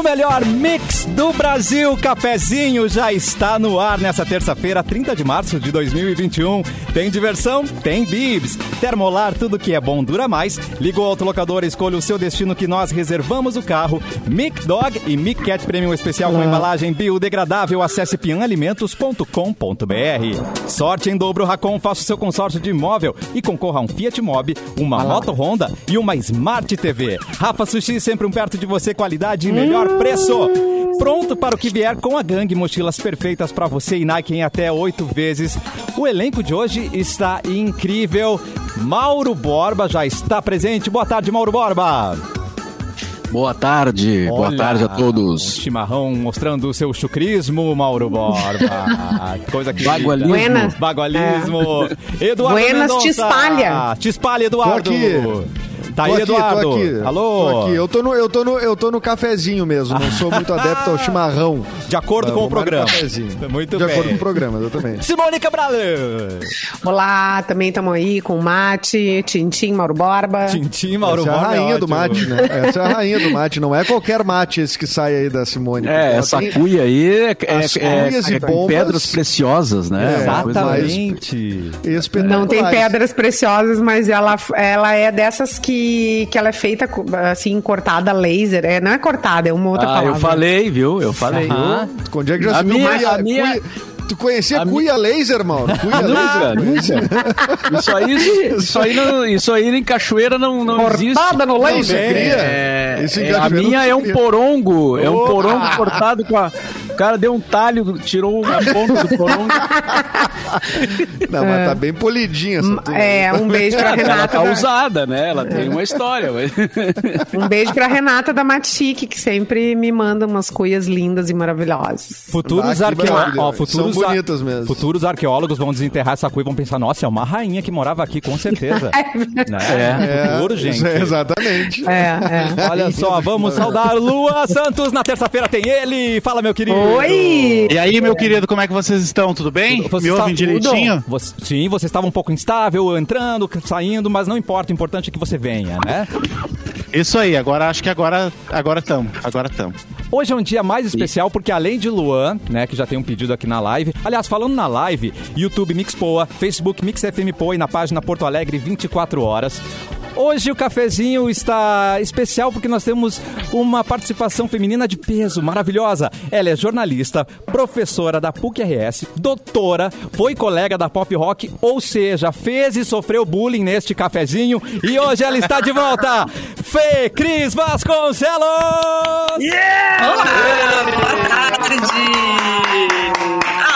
O melhor mix do Brasil, cafezinho, já está no ar nessa terça-feira, 30 de março de 2021. Tem diversão? Tem bibs. Termolar, tudo que é bom dura mais. Liga o autolocador, escolha o seu destino que nós reservamos o carro. Mic Dog e Mic Cat Premium especial com embalagem biodegradável. Acesse pianalimentos.com.br. Sorte em dobro Racon, faça o seu consórcio de imóvel e concorra a um Fiat Mobi, uma moto Honda e uma Smart TV. Rafa Sushi, sempre um perto de você, qualidade e melhor preço. Pronto para o que vier com a gangue, mochilas perfeitas para você e Nike em até oito vezes. O elenco de hoje está incrível. Mauro Borba já está presente. Boa tarde, Mauro Borba. Boa tarde, boa Olha, tarde a Um todos. chimarrão mostrando o seu chucrismo, Mauro Borba. Coisa que Bagualismo. Buenas. Bagualismo. Eduardo Buenas, te Mendonça. espalha. Te espalha, Eduardo. Tô aqui. Tá Tô aí, aqui, Eduardo. Tô aqui, Alô. Tô aqui. Eu tô, no, eu, tô no, eu tô no cafezinho mesmo, não sou muito adepto ao chimarrão. De acordo Mas com o programa. Muito De bem. acordo com o programa, exatamente. Simone Cabral. Olá, também estamos aí com o Mate, Tintim, Mauro Borba. Tintim, Mauro Essa é a Borba. rainha do ótimo. mate, né? Essa é a rainha do mate. Não é qualquer mate esse que sai aí da Simone. É, essa tem- cuia aí é, é, é- e é bombas. pedras preciosas, né? É, Exatamente. espetaculares. Não tem pedras preciosas, mas ela, ela é dessas que, que ela é feita assim, cortada a laser. É, não é cortada, é uma outra Ah, palavra. eu falei, viu? Eu falei. Aham. Onde é que já A se viu minha- cuia, a minha- Tu conhecia a cuia laser, Mauro? Cuia laser? Isso aí, isso aí, não, isso aí em cachoeira não, não existe. Cortada no laser. É, Isso em é, a minha é um porongo, é um porongo cortado com a. O cara deu um talho, tirou a ponta do porongo. Não, mas tá bem polidinha essa tua. É, um beijo pra Ela Renata. tá da- usada, né? Ela tem uma história. Mas... Um beijo pra Renata da Matique, que sempre me manda umas cuias lindas e maravilhosas. Futuros, Ah, que arqueó- maravilha. ó, futuros, bonitas mesmo. futuros arqueólogos vão desenterrar essa cuia e vão pensar, nossa, é uma rainha que morava aqui, com certeza. né? É. Futuro, gente. é exatamente. É, é. Olha só, vamos saudar Lua Santos. Na terça-feira tem ele. Fala, meu querido. Oi! E aí, meu querido, como é que vocês estão? Tudo bem? Você Me ouvem direitinho? Você- sim, você estava um pouco instável, entrando, saindo, mas não importa. O importante é que você venha, né? Isso aí, agora acho que agora agora estamos, agora estamos. Hoje é um dia mais especial porque além de Luan, né, que já tem um pedido aqui na live. Aliás, falando na live, YouTube Mix Poa, Facebook Mix FM Poa e na página Porto Alegre 24 horas. Hoje o cafezinho está especial porque nós temos uma participação feminina de peso maravilhosa. Ela é jornalista, professora da PUC-RS, doutora, foi colega da Pop Rock, ou seja, fez e sofreu bullying neste cafezinho e hoje ela está de volta. Fê Cris Vasconcelos! Olá, boa tarde!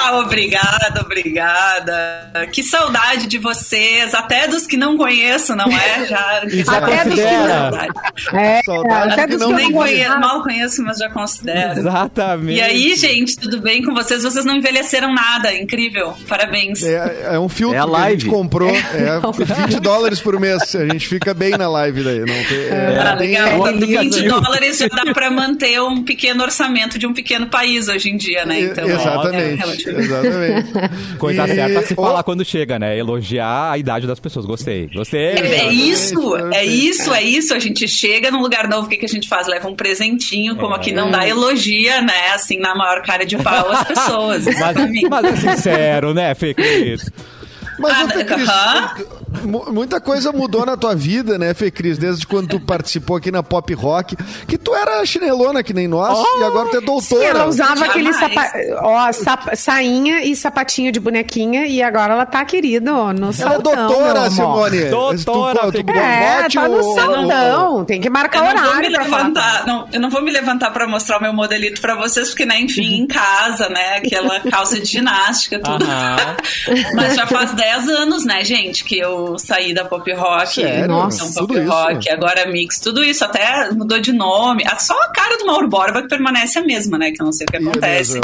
Ah, obrigada, obrigada. Que saudade de vocês, até dos que não conheço, não é? Já, já Até dos que. Saudade. É, Saudade até que dos não que Nem não conheço, mal conheço, mas já considero. Exatamente. E aí, gente, tudo bem com vocês? Vocês não envelheceram nada, incrível. Parabéns. É, é um filtro É a que a gente live. comprou. É 20 dólares por mês. A gente fica bem na live daí. Não tem, é, Ah, não tem- legal. um Com 20 aplicativo. dólares já dá pra manter um pequeno orçamento de um pequeno país hoje em dia, né? Então, é exatamente. relativo. Exatamente. Coisa E- certa se falar quando chega, né? Elogiar a idade das pessoas. Gostei. Gostei. É, é isso, é isso, é isso. A gente chega num lugar novo, o que, que a gente faz? Leva um presentinho, como aqui não dá elogia, né? Assim, na maior cara de pau as pessoas. Mas, exatamente. mas é sincero, né, Fê Cris? Mas, Ah, ô, Fê Cris, aham. mu- muita coisa mudou na tua vida, né, Fê Cris? Desde quando tu participou aqui na Pop Rock, que tu era chinelona que nem nós, e agora tu é doutora. Sim, ela usava Jamais. aquele sapa... ó, sapa- sainha e sapatinho de bonequinha e agora ela tá, querido, ó, no Ela é saltão, meu doutora, amor. Simone. Doutora, Tu, tu, tu. É, tá no o- saltão. Tem que Eu marcar não vou me horário falar. levantar, não, eu não vou me levantar pra mostrar o meu modelito pra vocês, porque, né, enfim, em casa, né, aquela calça de ginástica, tudo. Mas já faz 10 anos, né, gente, que eu saí da pop rock, Sério? então Tudo pop isso? rock, agora mix, tudo isso, até mudou de nome. Ah, Só a cara do Mauro Borba que permanece a mesma, né, que eu não sei o que Ih, acontece.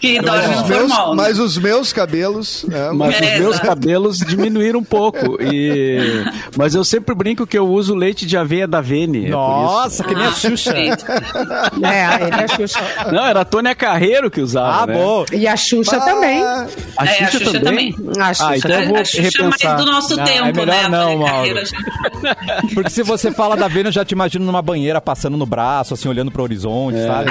Que Mas dorme os, no meus, formal. né? mas os meus cabelos. é, Mas É, os meus exato. cabelos diminuíram um pouco. E... Mas eu sempre brinco que eu uso leite de aveia da Vene. é Nossa, que nem a Ah, Xuxa. perfeito. É, ele é a Xuxa. Não, era a Tônia Carreiro que usava. Ah, né? bom. E a Xuxa Ah, também. A É, Xuxa, também. A Xuxa Ah, então eu É, vou a Xuxa é mais repensar. do nosso tempo, tempo, melhor né? Não, Mauro. já- Porque se você fala da Vênus, eu já te imagino numa banheira passando no braço, assim, olhando pro horizonte, sabe?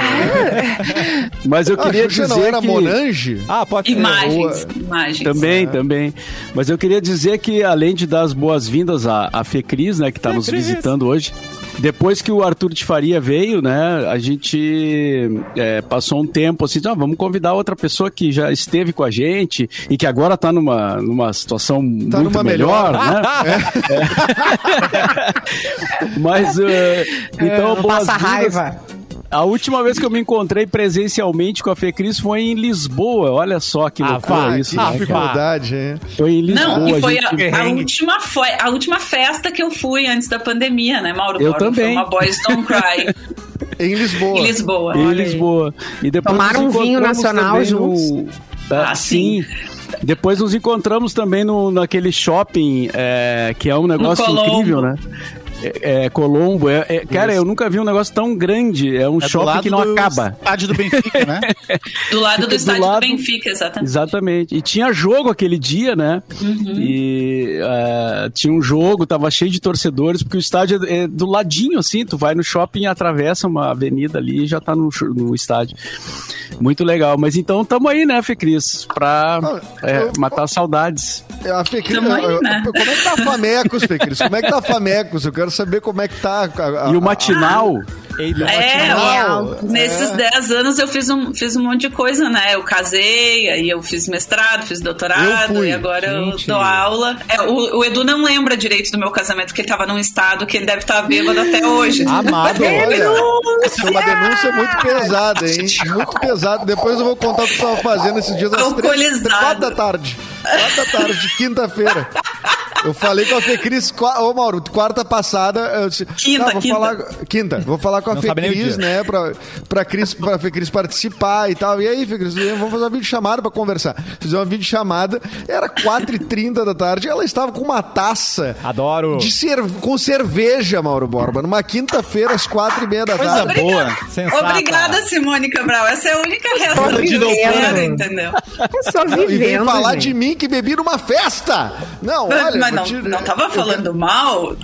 Mas eu Ah, queria a Xuxa dizer não era que... Monange? Ah, pode ser. Imagens, imagens. Também, também. Mas eu queria dizer que, além de dar as boas-vindas à, à Fecris, né, que está nos visitando hoje, depois que o Arthur de Faria veio, né, a gente é, passou um tempo assim, ah, vamos convidar outra pessoa que já esteve com a gente e que agora está numa, numa situação Tá muito numa melhor, melhor. né? É. Mas, é, então, Não passa raiva. A última vez que eu me encontrei presencialmente com a Fecris foi em Lisboa. Olha só que Ah, loucura vai, isso, que né, dificuldade, hein? Foi em Lisboa. Não, e foi gente. a, a última, foi a última festa que eu fui antes da pandemia, né, Mauro? Eu Borba? também. Foi uma Boys Don't Cry Em Lisboa. em Lisboa. Em. Lisboa. E depois Tomaram um vinho nacional juntos? No... Ah, Ah, sim. Depois nos encontramos também no, naquele shopping, é, que é um negócio incrível, né? É, é, Colombo. É, é- cara, eu nunca vi um negócio tão grande. É um É do shopping que não do acaba. Estádio do Benfica, né? Do lado Fica do do estádio lado- do Benfica, exatamente. Exatamente. E tinha jogo aquele dia, né? E eh, tinha um jogo, tava cheio de torcedores, porque o estádio é, é do ladinho, assim. Tu vai no shopping, atravessa uma avenida ali e já tá no, no estádio. Muito legal. Mas então tamo aí, né, Fê Cris? Pra Ah, é, eu- matar saudades. A Fecris, aí, né? Como é que tá a Famecos, Fecris? Como é que tá a Famecos? Eu quero saber como é que tá. a- a- E o matinal. Eita. É, Matinal. ó, nesses 10 anos eu fiz um, fiz um monte de coisa, né? Eu casei, aí eu fiz mestrado, fiz doutorado, Eu e agora Gente. eu dou aula. É, o, o Edu não lembra direito do meu casamento, porque ele tava num estado que ele deve estar bêbado até hoje. Amado. Olha, essa é uma denúncia muito pesada, hein? Muito pesada. Depois eu vou contar o que tu tava fazendo esses dias às três, Alcoolizado. quatro da tarde. Quatro da tarde, quinta-feira. Eu falei com a Fecris, ô Mauro, quarta passada. Eu disse, Quinta, "Ah, vou quinta. Falar, quinta, vou falar com a Não Fecris, né? Pra, pra, Cris, pra Fecris participar e tal. E aí, Fecris, vamos fazer uma videochamada pra conversar. Fizemos uma videochamada, era 4h30 da tarde, ela estava com uma taça Adoro. de cer- com cerveja, Mauro Borba, numa quinta-feira, às quatro e meia da Coisa tarde. boa. Sensata. Obrigada, Simone Cabral. Essa é a única reação de que eu quero, entendeu? Eu só E vem vivendo, falar gente. de mim que bebi numa festa. Não, olha, Mas não, te- não tava falando mal.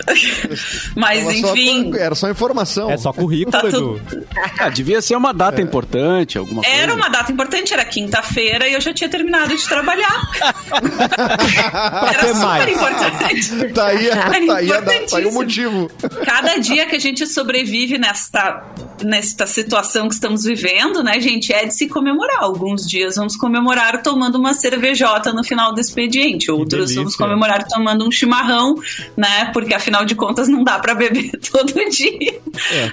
Mas Tava só- enfim. era só informação. É só currículo, Tá Edu. tudo- Ah, devia ser uma data importante, alguma coisa. Era uma data importante, era quinta-feira e eu já tinha terminado de trabalhar. era super mais. importante. Tá aí, tá aí, a- tá aí o motivo. Cada dia que a gente sobrevive nesta, nesta situação que estamos vivendo, né, gente, é de se comemorar. Alguns dias vamos comemorar tomando uma cervejota no final do expediente, outros vamos comemorar tomando um chimarrão, né, porque afinal de contas não dá pra beber todo dia.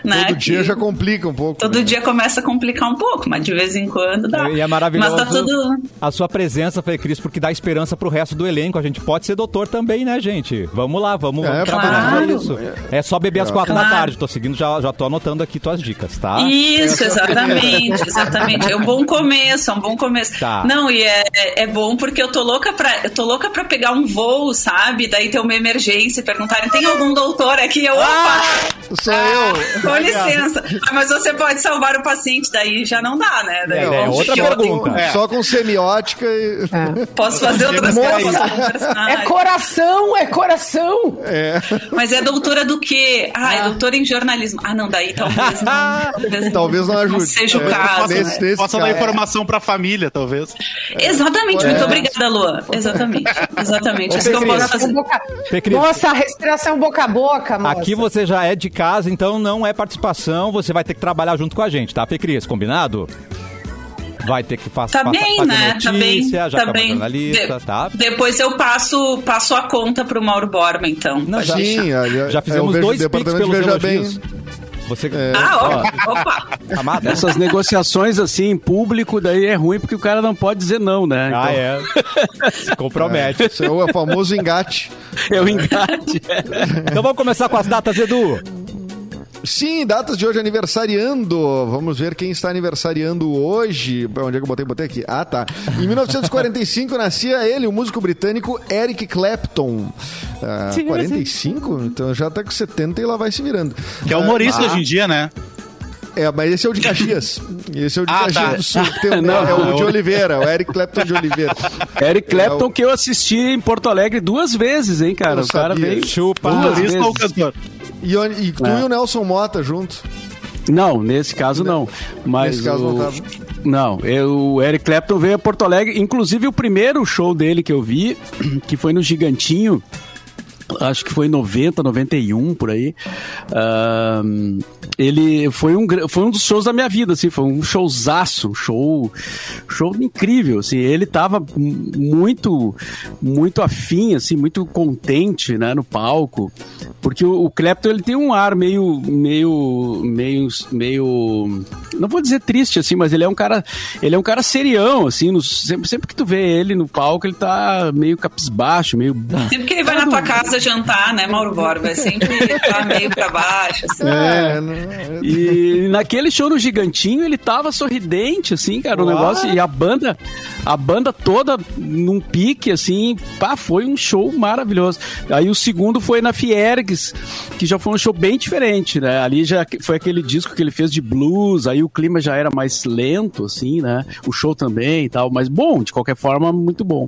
né, Todo dia que já complica um pouco. Todo né? dia começa a complicar um pouco, mas de vez em quando dá. E é maravilhoso Mas tá tudo. a sua presença, Fê Cris, porque dá esperança pro resto do elenco. A gente pode ser doutor também, né, gente? Vamos lá, vamos, É, vamos trabalhar claro. pra isso. É só beber às quatro da Claro. tarde. Tô seguindo, já, já tô anotando aqui tuas dicas, tá? Isso, exatamente, exatamente. É um bom começo, é um bom começo. Tá. Não, e é, é bom porque eu tô louca pra. Eu tô louca pra pegar um voo, sabe? Daí ter uma emergência e perguntarem: tem algum doutor aqui? Eu, opa! Sou eu. Com licença. Ah, mas você pode salvar o paciente, daí já não dá, né? Daí É, eu é acho outra pergunta. tenho- Só com semiótica e. Posso fazer outras coisas. posso. É coração, é coração. Mas é doutora do quê? Ah, é doutora em jornalismo. Ah, não, daí talvez não. Talvez, Talvez não ajude. seja o É, caso. nesse- né? Possa dar informação pra família, talvez. Exatamente, É. muito obrigada, Lua. Exatamente. Exatamente. Isso que eu posso fazer. Boca... Fê Cris. Nossa, a respiração boca a boca, moça. Aqui você já é de casa, então não é participação. Você vai ter que trabalhar junto com a gente, tá, Fê Cris? Combinado? Vai ter que fa Tá bem, fazer né? notícia, Tá bem. já tá que é uma bem. De- tá? Depois eu passo, passo a conta pro Mauro Borba, então. Não, já, Sim, olha, já fizemos dois pix pelos Veja Bem. Você... Ah, ó, opa. Amado? Essas negociações assim em público, daí é ruim porque o cara não pode dizer não, né? Ah, Então, é. Se compromete. Esse é o famoso engate. é o engate. Então vamos começar com as datas, Edu. Sim, datas de hoje aniversariando. Vamos ver quem está aniversariando hoje. Onde é que eu botei? Botei aqui. Ah, tá. Em 1945 nascia ele, o músico britânico Eric Clapton. Ah, 45? Então já tá com 70 e lá vai se virando. Que é humorista Ah, hoje em dia, né? É, mas esse é o de Caxias. Esse é o de Ah, Caxias tá. do Sul. Tem- Não, é o de Oliveira, o Eric Clapton de Oliveira. Eric Clapton, É o- que eu assisti em Porto Alegre duas vezes, hein, cara? Eu o cara sabia. veio. Chupa. duas Humorista ou vezes. cantor? E, e tu É. e o Nelson Mota junto. Não, nesse caso não. Mas Nesse caso o... não tava. Não, eu- o Eric Clapton veio a Porto Alegre. Inclusive, o primeiro show dele que eu vi, que foi no Gigantinho, acho que foi em 90, 91, por aí. ahn, ele foi um, foi um dos shows da minha vida, assim, foi um showzaço, show, show incrível, assim, ele tava muito, muito afim, assim, muito contente, né, no palco, porque o, o Clapton, ele tem um ar meio, meio, meio, meio, não vou dizer triste, assim, mas ele é um cara, ele é um cara serião, assim, no- sempre, sempre que tu vê ele no palco, ele tá meio capisbaixo, meio... Sempre que ele vai na tua casa jantar, né, Mauro Borba? É sempre tá meio pra baixo. assim. É, não- E naquele show no Gigantinho, ele tava sorridente, assim, cara, o Uau. negócio. E a banda, a banda toda num pique, assim, pá, foi um show maravilhoso. Aí o segundo foi na Fiergues, que já foi um show bem diferente, né? Ali já foi aquele disco que ele fez de blues, aí o clima já era mais lento, assim, né? O show também e tal, mas bom, de qualquer forma, muito bom.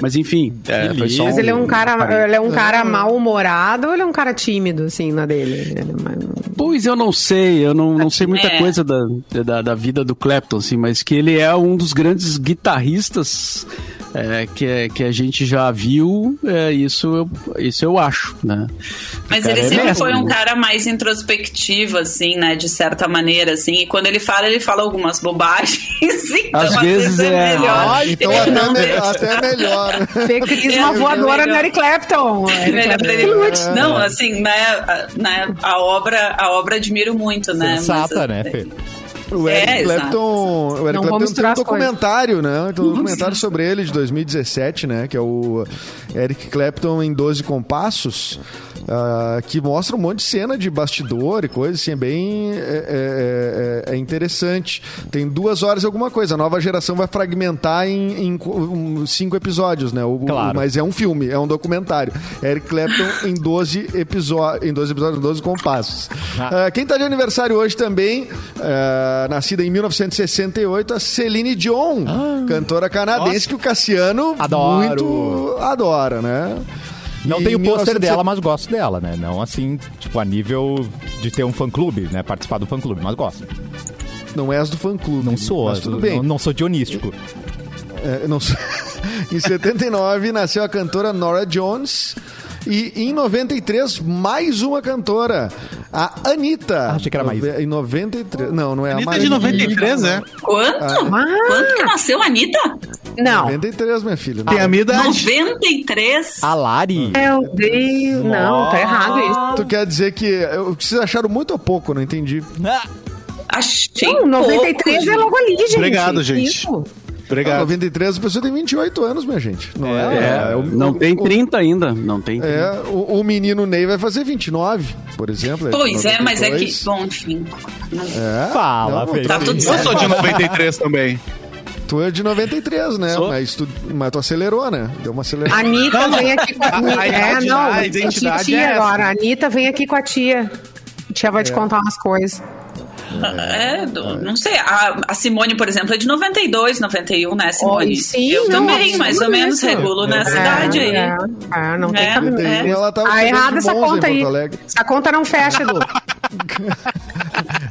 Mas enfim, é, foi só Mas ele é um cara, ele é um cara É. mal-humorado ou ele é um cara tímido, assim, na dele? Ele é Pois eu não sei, eu não, não sei muita É. coisa da, da, da vida do Clapton, assim, mas que ele é um dos grandes guitarristas é, que, é- que a gente já viu, é, isso, eu, isso eu acho, né? Mas ele é sempre mestre, foi um né? cara mais introspectivo, assim, né? De certa maneira, assim. E quando ele fala, ele fala algumas bobagens. Então, Às vezes é. melhor. Ah, então até, não me- até melhor. É, uma voadora é. Eric Clapton. Não, assim, né, a, né, a obra, a obra admiro muito, né? Sensata, mas, né, Fê? O É, Eric exato. Clapton, o Eric Clapton tem um documentário, né? Tem um documentário sobre ele de 2017, né? Que é o Eric Clapton em 12 Compassos, ah, que mostra um monte de cena de bastidor e coisa, assim, é bem é, é- é- é interessante. Tem duas horas e alguma coisa. A nova geração vai fragmentar em, em co- cinco episódios, né? O- Claro. Mas é um filme, é um documentário. Eric Clapton em 12 episódios, em 12 episódios, 12 compassos. Ah, quem tá de aniversário hoje também, ah, nascida em 1968, a Celine Dion, cantora canadense que o Cassiano Adoro. muito adora, né? Não tenho o pôster 1970 dela, mas gosto dela, né? Não assim, tipo, a nível de ter um fã-clube, né? Participar do fã-clube, mas gosto. Não és do fã-clube. Não sou, Mas tudo bem. Não, não sou dionístico. É, não sou- em 79 nasceu a cantora Nora Jones. E em 93, mais uma cantora, a Anitta. Ah, achei que era mais. Em 93. Não, não é a Anitta de 93, é? Quanto? Ah. Quanto que nasceu a Anitta? Não. 93, minha filha. Tem a minha idade. 93? A Lari. Meu Deus. Não, tá errado isso. Tu quer dizer que. eu- Vocês acharam muito ou pouco? Não entendi. Achei Não, 93 pouco, é logo ali, gente. Obrigado, gente. Isso. Obrigado. 93, a pessoa tem 28 anos, minha gente. Não é? É, é o- não o- tem o- 30 ainda, não tem 30. É, o, o menino Ney vai fazer 29, por exemplo. Pois é, mas é que. 92. Bom, enfim. É, Fala, não. Tá tudo Eu certo. sou de 93 também. Tu é de 93, né? Sou. Mas tu, mas tu acelerou, né? Deu uma acelerada. A Anitta vem aqui com a, A é, não, a identidade tia é essa. agora. A Anitta vem aqui com a tia. A tia vai te contar umas coisas. É, do- não sei. A, a Simone, por exemplo, é de 92, 91, né, Simone? Oi, sim, eu não, também, mais ou menos, regulo nessa idade aí. É, é, não tem É, cabimento. é. Ela tava Tá chegando errada essa conta aí. Essa conta não fecha, Edu.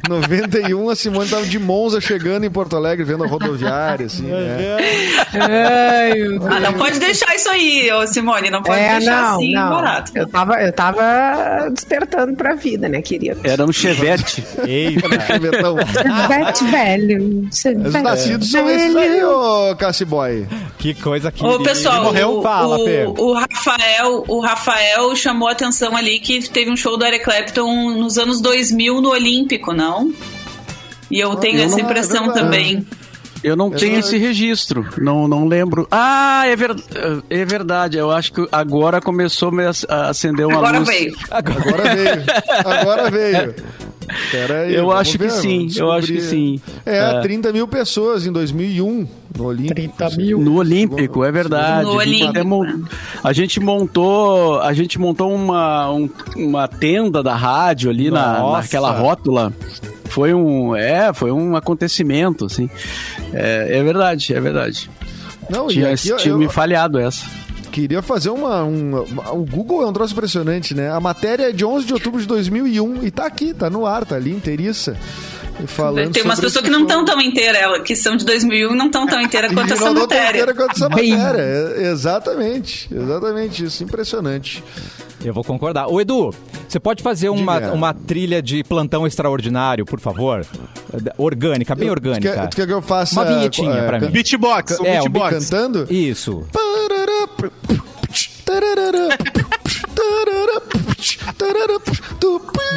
91, a Simone tava de Monza chegando em Porto Alegre, vendo a rodoviária, assim, né? Ah, não pode deixar isso aí, ô Simone, não pode É, deixar não, assim não. barato. Eu tava, eu tava despertando pra vida, né, querido? Era um chevette. Eita. Chevetão. Chevette velho. Os nascidos são esses aí, ô que coisa que. Ô, pessoal, morreu. o, Fala, o, o Rafael, o Rafael chamou a atenção ali que teve um show do Eric Clapton nos anos 2000 no Olímpico, não? E eu tenho eu essa não- impressão é verdade. também. Eu não tenho esse registro, não, não lembro. Ah, é, ver, é verdade, eu acho que agora começou a acender uma Agora luz. veio. Agora veio. Agora veio. Pera aí, Eu acho que ver, sim, vamos eu acho que sim. É, É. 30 mil pessoas em 2001 no Olímpico. 30 mil. No Olímpico, é verdade. No a, gente Olímpico, até mon- a gente montou, a gente montou uma, um- uma tenda da rádio ali na, naquela rótula. foi um, é, foi um acontecimento, assim. É, é verdade, é verdade. Não, Tinha, aqui, tinha eu- me falhado essa. Queria fazer uma, um- O Google é um troço impressionante, né? A matéria é de 11 de outubro de 2001 e tá aqui, tá no ar, tá ali, inteiriça. Falando Tem umas sobre pessoas que não estão tão inteiras, que são de 2001 e não estão tão inteiras quanto essa não matéria. inteira quanto essa matéria. É, Exatamente, exatamente isso. Impressionante. Eu vou concordar. Ô, Edu, você pode fazer uma, Diga. uma trilha de plantão extraordinário, por favor? Orgânica, bem Tu orgânica. quer, tu quer que eu faça... Uma vinhetinha é, pra can- mim. Beatbox, um É, o beatbox. Cantando? Isso.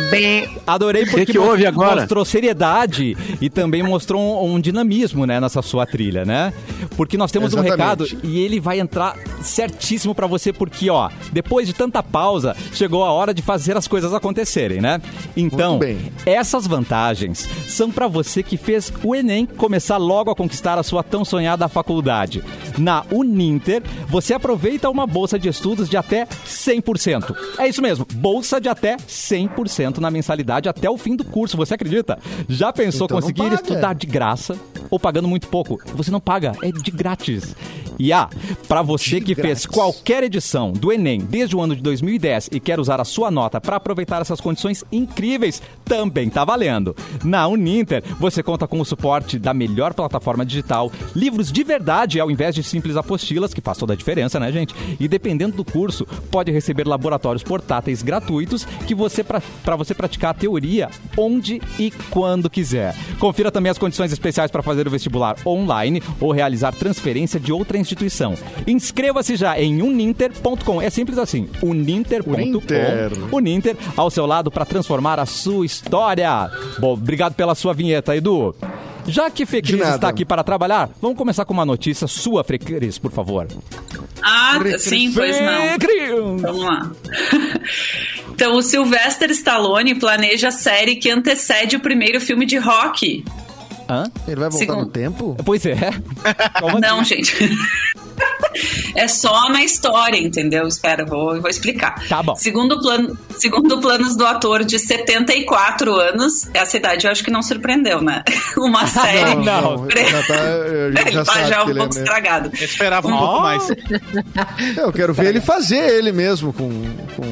Bem, Adorei porque que houve agora? mostrou seriedade e também mostrou um, um dinamismo, né, nessa sua trilha, né? Porque nós temos um recado Exatamente. e ele vai entrar certíssimo pra você porque, ó, depois de tanta pausa, chegou a hora de fazer as coisas acontecerem, né? Então, essas vantagens são pra você que fez o ENEM começar logo a conquistar a sua tão sonhada faculdade. Na Uninter, você aproveita uma bolsa de estudos de até 100%. É isso mesmo, bolsa de até 100% na mensalidade até o fim do curso. Você acredita? Já pensou Então conseguir estudar de graça ou pagando muito pouco? Você não paga, é de grátis. E ah, pra você De que fez grátis. qualquer edição do Enem desde o ano de 2010 e quer usar a sua nota para aproveitar essas condições incríveis, também tá valendo. Na Uninter, você conta com o suporte da melhor plataforma digital, livros de verdade ao invés de simples apostilas, que faz toda a diferença, né, gente? E dependendo do curso, pode receber laboratórios portáteis gratuitos que você para você praticar a teoria onde e quando quiser. Confira também as condições especiais para fazer o vestibular online ou realizar transferência de outra instituição. Inscreva-se já em uninter.com. É simples assim, uninter.com. Uninter. Uninter ao seu lado para transformar a sua história. Bom, obrigado pela sua vinheta, Edu. Já que Fê De Cris nada. está aqui para trabalhar, vamos começar com uma notícia sua, Fê Cris, por favor. Ah, sim, pois não. Vamos lá. Então, o Sylvester Stallone planeja a série que antecede o primeiro filme de rock. Hã? Ele vai voltar Segundo. no tempo? Pois é. Como assim? Não, gente. É só na história, entendeu? Espera, vou, vou explicar. Tá bom. Segundo, plano, segundo planos do ator de 74 anos, essa idade eu acho que não surpreendeu, né? Uma série. não. Já tá, a gente Ele já tá sabe já que um ele é pouco mesmo. estragado. Eu esperava um pouco mais. Eu quero ver ele fazer ele mesmo com... com...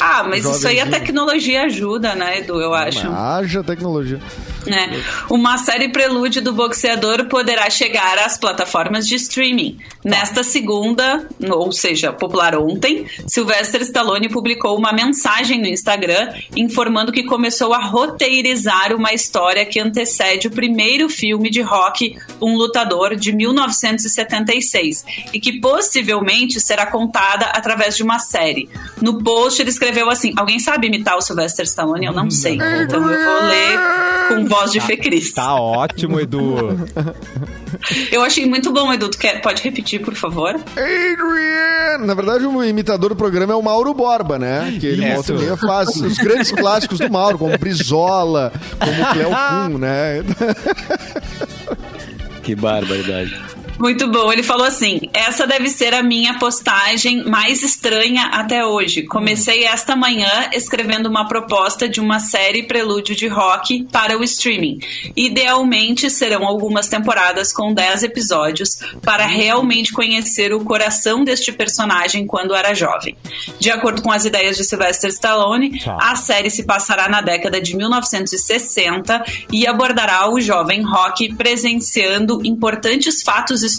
Ah, mas isso aí a tecnologia ajuda, né, Edu? Eu acho. Haja tecnologia. Né? Uma série prelúdio do boxeador poderá chegar às plataformas de streaming. Nesta segunda, ou seja, popular ontem, Sylvester Stallone publicou uma mensagem no Instagram informando que começou a roteirizar uma história que antecede o primeiro filme de rock, Um Lutador, de 1976, e que possivelmente será contada através de uma série. No post ele escreveu assim: Alguém sabe imitar o Sylvester Stallone? Eu não sei. Então eu vou ler com voz de Fê Cris. Tá ótimo, Edu. Eu achei muito bom, Edu. Tu quer, pode repetir, por favor? Adrian! Na verdade, o imitador do programa é o Mauro Borba, né? Que ele volta e meia faz os grandes clássicos do Mauro, como Brizola, como Cleo Kuhn, né? Que barbaridade. Muito bom. Ele falou assim: essa deve ser a minha postagem mais estranha até hoje. Comecei esta manhã escrevendo uma proposta de uma série prelúdio de rock para o streaming. Idealmente serão algumas temporadas com 10 episódios para realmente conhecer o coração deste personagem quando era jovem. De acordo com as ideias de Sylvester Stallone, Tá. a série se passará na década de 1960 e abordará o jovem rock presenciando importantes fatos históricos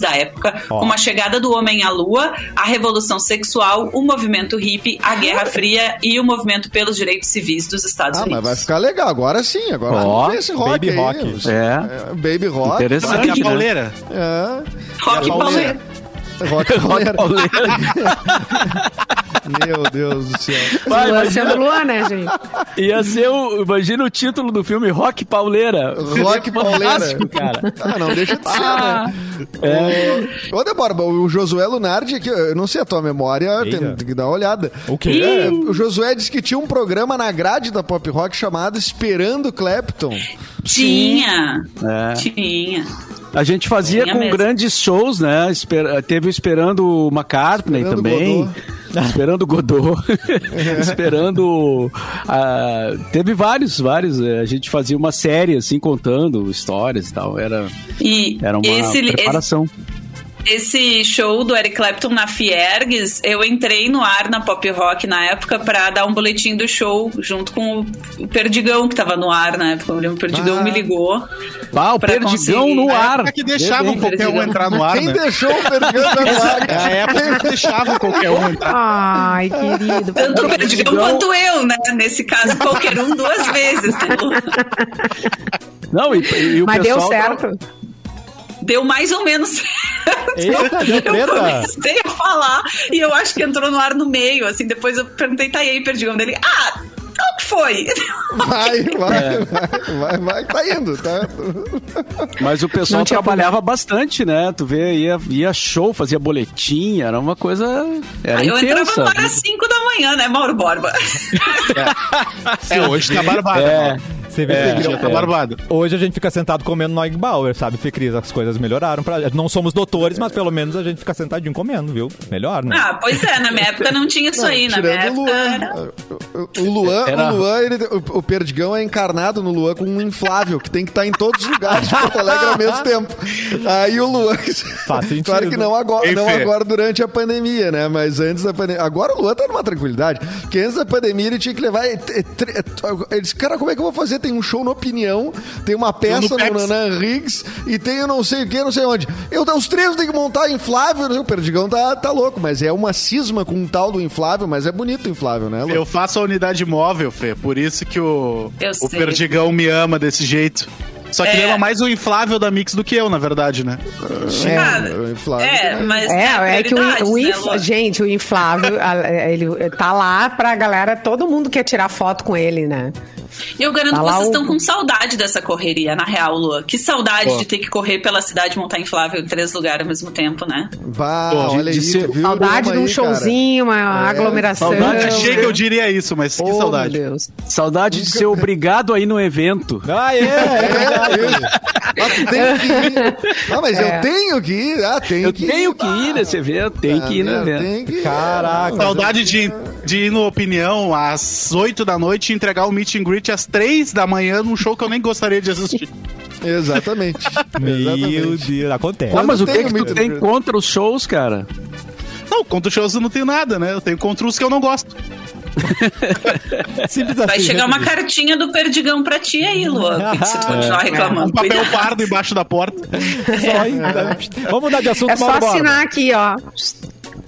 da época, Ó. como a chegada do homem à lua, a revolução sexual, o movimento hippie, a Guerra Fria e o movimento pelos direitos civis dos Estados Ah, mas Unidos. vai ficar legal. Agora sim, agora ver esse rock baby aí. rock. Os- É. Baby rock. Interessante. E a né? pauleira? É. Rock E a pauleira? pauleira. Rock. Pauleira. Meu Deus do céu. Vai, imagina, sendo lua, né, gente? ia ser o, imagina o título do filme Rock Pauleira. Rock pauleira. Cara. Ah, não deixa de ser, Ah, né? Ô, Débora, o Josué Lunardi, aqui, eu não sei a tua memória, tem, tem que dar uma olhada. O quê? É, o Josué disse que tinha um programa na grade da Pop Rock chamado Esperando Clapton. Tinha. É. Tinha. A gente fazia com mesmo. grandes shows, né? Esper- Teve Esperando o McCartney Esperando também. Godot. esperando o Godot, esperando. ah, teve vários, vários. eh, A gente fazia uma série assim, contando histórias e tal. Era, E era uma esse, preparação. esse show do Eric Clapton na Fiergues, eu entrei no ar na Pop Rock na época pra dar um boletim do show junto com o- Perdigão que tava no ar na época. Eu lembro, O Perdigão Ah. me ligou. Ah, o Perdigão conseguir. no É a ar. época que deixavam Bem, qualquer um Perdigão. entrar no ar, Quem né? deixou o Perdigão no ar? É a época que deixavam qualquer um entrar. Ai, querido. Tanto o Perdigão Perdigão- quanto eu, né? Nesse caso, qualquer um duas vezes. né? Não, e, e o Mas deu pessoal tava- certo. Deu mais ou menos certo. Eita, deu Eu comecei a falar e eu acho que entrou no ar no meio, assim. Depois eu perguntei, tá e aí, Perdigão dele. Ah, qual que foi? Vai, vai, É. vai, vai, vai, tá indo, tá? Mas o pessoal trabalhava bastante, né? Tu vê, ia, ia show, fazia boletim, era uma coisa. Era Aí eu entrava intensa. ar às 5 da manhã, né, Mauro Borba? É, hoje tá barbado. É. mano. Você vê, É, Cris, tá barbado. Hoje a gente fica sentado comendo Neugbauer, sabe, Fê Cris? As coisas melhoraram. Pra... Não somos doutores, mas pelo menos a gente fica sentadinho comendo, viu? Melhor, né? Ah, pois é, na minha época não tinha isso aí, na minha época. Luan. era- O Luan, Era- o, Luan ele- o, o Perdigão é encarnado no Luan com um inflável, que tem que estar em todos os lugares de Porto Alegre ao mesmo tempo. Aí o Luan. sentido. Claro que não agora, não agora durante a pandemia, né? Mas antes da pandemia. Agora o Luan tá numa tranquilidade. Porque antes da pandemia ele tinha que levar. e- e- Ele disse, cara, como é que eu vou fazer? Tem um show no Opinião, tem uma peça no no. Nanan Riggs e tem eu não sei o que, não sei onde. Eu, os três tem que montar inflável. sei, O Perdigão tá, tá louco, mas é uma cisma com um tal do inflável, mas é bonito o inflável, né, Lu? Eu faço a unidade móvel, Fê. Por isso que o, Eu o sei. Perdigão me ama desse jeito. Só que É. ele ama mais o inflável da Mix do que eu, na verdade, né? Cara, o inflável é, também. mas tem É, é que o, o né, gente, o inflável, a- ele tá lá pra galera, todo mundo quer tirar foto com ele, né? Eu garanto Tá que vocês o- estão com saudade dessa correria, na real, Lua. Que saudade Pô. de ter que correr pela cidade e montar inflável em três lugares ao mesmo tempo, né? Bah, Pô, olha de aí, ser- tu viu? Saudade de um aí, cara. showzinho, uma aglomeração. saudade. Achei que eu diria isso, mas que Oh, saudade. meu Deus. Saudade de ser obrigado a ir no evento. Ah, é, é verdade. Ah, tu tem que ir. Ah, mas É. eu tenho que ir. Ah, tenho Eu que ir. tenho que ir nesse evento, tem que ir no Ah, evento. Que ir. Caraca. Saudade de, de ir no Opinião às 8 da noite e entregar o meet and greet às 3 da manhã num show que eu nem gostaria de assistir. Exatamente. Meu. Deus, acontece. Ah, mas o que, tem que tu tem contra os shows, cara? Não, contra os shows eu não tenho nada, né? Eu tenho contra os que eu não gosto. Simples Vai assim, chegar né, uma cartinha do Perdigão pra ti aí, Luan. Se tu continuar reclamando. Um papel Cuidado. pardo embaixo da porta. Só ainda. Vamos mudar de assunto, É só Mauro Borba. assinar aqui, ó.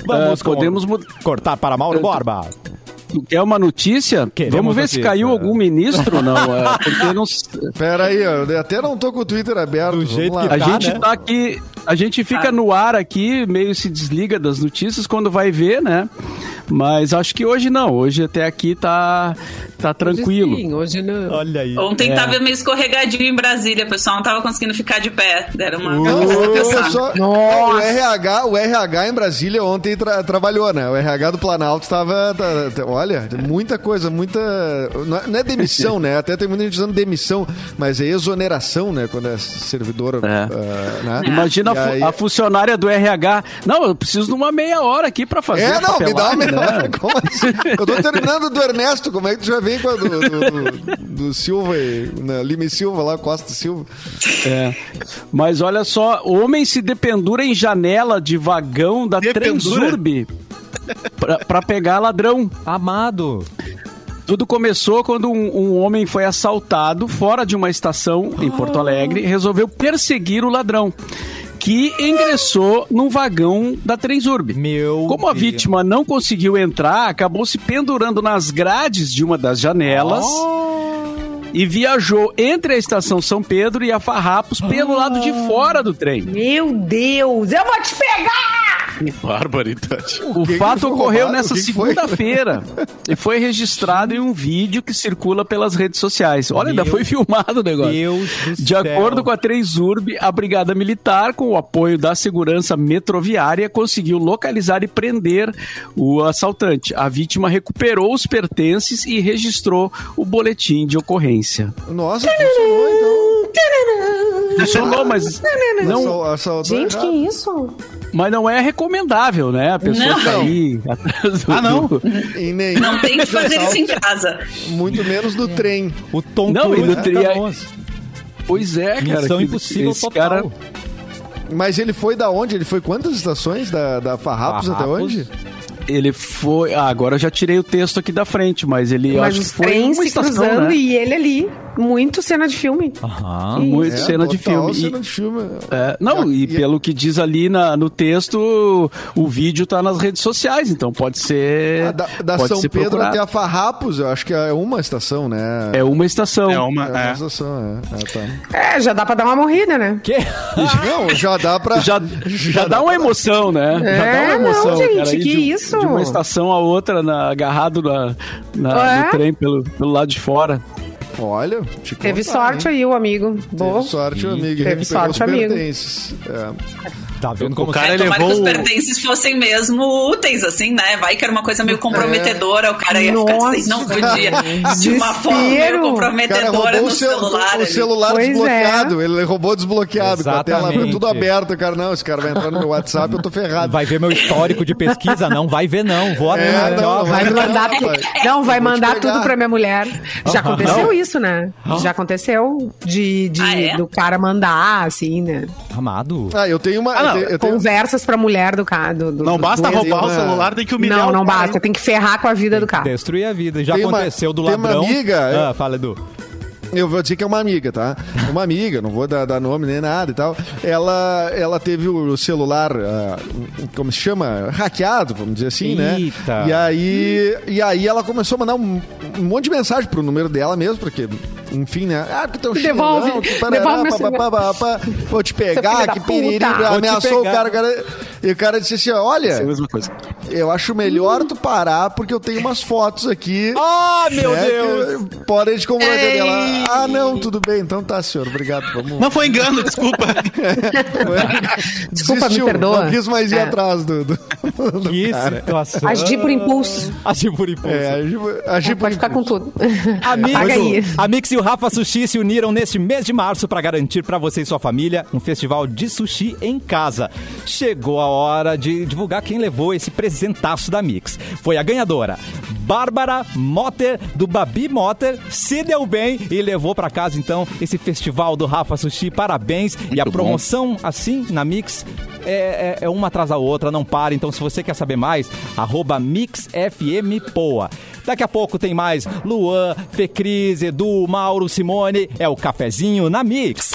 Vamos Ah, podemos cortar para Mauro Borba. Tu quer uma notícia? Queremos Vamos ver se notícia. caiu algum ministro, não. É, porque não, Pera aí, eu até não tô com o Twitter aberto. Do jeito lá. que a Tá, gente né? tá aqui, a gente fica Ah. no ar aqui, meio se desliga das notícias quando vai ver, né? Mas acho que hoje não, hoje até aqui tá, tá tranquilo. Hoje sim, hoje não. Olha aí. Ontem É. tava meio escorregadinho em Brasília, o pessoal não tava conseguindo ficar de pé. Deram uma pensar. só, Nossa. o RH, o RH em Brasília ontem tra- trabalhou, né? O RH do Planalto estava, tá- tá- olha, muita coisa, muita, não é, não é demissão, né? Até tem muita gente usando demissão, mas é exoneração, né? Quando é servidor, É. ah, né? Imagina a, E fu- aí- a funcionária do RH. Não, eu preciso de uma meia hora aqui pra fazer. É, a não, me dá uma melhor. né? Como assim? Eu tô terminando do Ernesto, como é que tu já vem com a do, do, do- do Silva e né, Lima e Silva lá, Costa e Silva? É. Mas olha só, homem se dependura em janela de vagão da Dependura? Transurb pra, pra pegar ladrão. Amado. Tudo começou quando um, um homem foi assaltado fora de uma estação em Porto Alegre e resolveu perseguir o ladrão. Que ingressou num vagão da Transurb. Meu Como a Deus. vítima não conseguiu entrar, acabou se pendurando nas grades de uma das janelas e viajou entre a estação São Pedro e a Farrapos pelo lado de fora do trem. Meu Deus, eu vou te pegar! Barbaridade. O que que fato ocorreu nessa O que que segunda-feira e foi registrado em um vídeo que circula pelas redes sociais. Olha, ainda Meu foi filmado o negócio. Deus do De céu. acordo com a Transurb, a Brigada Militar, com o apoio da Segurança Metroviária, conseguiu localizar e prender o assaltante. A vítima recuperou os pertences e registrou o boletim de ocorrência. Nossa, funcionou então. Funcionou, mas não, assaltou Gente, que isso? Mas não é recomendável, né? A pessoa Não. sair atrás do- Ah, não? do- E nem, Não tem que fazer isso em casa. Muito menos do trem. O Tom Não, Cruise e no é tri- famoso. Pois é, cara. Missão que- impossível esse total. cara Mas ele foi da onde? Ele foi quantas estações da, da Farrapos até Farrapos. onde? Ele foi. Ah, agora eu já tirei o texto aqui da frente, mas ele Mas acho que foi trens uma se estação, cruzando né? e ele ali. Muito cena de filme. Aham. Muito É, cena de filme. E- cena de filme. É, não, e, E- pelo que diz ali na- no texto, o vídeo tá nas redes sociais, então pode ser. Ah, da da pode São ser Pedro procurado. até a Farrapos, eu acho que é uma estação, né? É uma estação. É uma. É uma É. estação, é. É, tá. É, já dá pra dar uma morrida, né? Que? Não, já dá pra. Já, já dá uma emoção, né? já dá É, uma emoção, não, gente, cara, que isso? De uma estação a outra, na- agarrado na, na- É? no trem pelo, pelo lado de fora. Olha, te Teve contar, sorte hein? aí, o amigo. Boa. Teve sorte, o amigo. Teve sorte, amigo. É. Tá vendo como O cara É, tomara que os levou. o- pertences fossem mesmo úteis, assim, né? Vai que era uma coisa meio comprometedora, o cara ia ficar Nossa. assim, não podia. De uma forma meio. O comprometedora no o, cel- celular. o ali. celular Pois desbloqueado. Ele roubou desbloqueado, com a tela Exatamente. tudo aberto. O cara, não, esse cara vai entrar no meu WhatsApp, eu tô ferrado. Vai ver meu histórico de pesquisa? Não vai ver, não. Vou É, até não, Vai Não, mandar, não, não, vai mandar tudo pra minha mulher. Já aconteceu isso, né? Já aconteceu de, de- Ah, é? do cara mandar, assim, né? Amado. Ah, eu tenho uma. Ah, não. eu tenho- Conversas pra mulher do cara. Do, do- Não do- basta roubar o né? celular, tem que humilhar Não, não basta. Tem que ferrar com a vida do cara. Destruir a vida. Já Tem uma- aconteceu do tem uma ladrão. amiga- Ah, fala, Edu. Eu vou dizer que é uma amiga, tá? Uma amiga, não vou dar, dar nome nem nada e tal. Ela, ela teve o celular, ah, como se chama? Hackeado, vamos dizer assim, né? Eita. E aí, e aí ela começou a mandar um, um monte de mensagem pro número dela mesmo, porque, enfim, né? Ah, que tão Devolve, que devolve meu vou te pegar, que piriri, ameaçou o pegar. cara, o cara. E o cara disse assim: olha, É a mesma coisa. eu acho melhor tu parar, porque eu tenho umas fotos aqui. Ah, meu né, Deus! que Podem te comprometer dela. Ah, não, tudo bem, então tá, senhor, obrigado. Vamos. Não foi engano, desculpa. Desculpa, me Desistiu, perdoa. Não quis mais ir É. atrás do. do, do Que cara. situação. Agir por impulso. Agir por impulso. É, agir, agir por Pode ficar com impulso. tudo. Amigos, Paga aí. a Mix e o Rafa Sushi se uniram neste mês de março para garantir para você e sua família um festival de sushi em casa. Chegou a hora de divulgar quem levou esse presentaço da Mix. Foi a ganhadora, Bárbara Motter, do Babi Motter, se deu bem e levou para casa então esse festival do Rafa Sushi. Parabéns. e a bom. promoção assim na Mix é, é- é uma atrás da outra, não para. Então, se você quer saber mais, arroba MixFMPoa. Daqui a pouco tem mais Luan, Fecris, Edu, Mauro, Simone. É o cafezinho na Mix.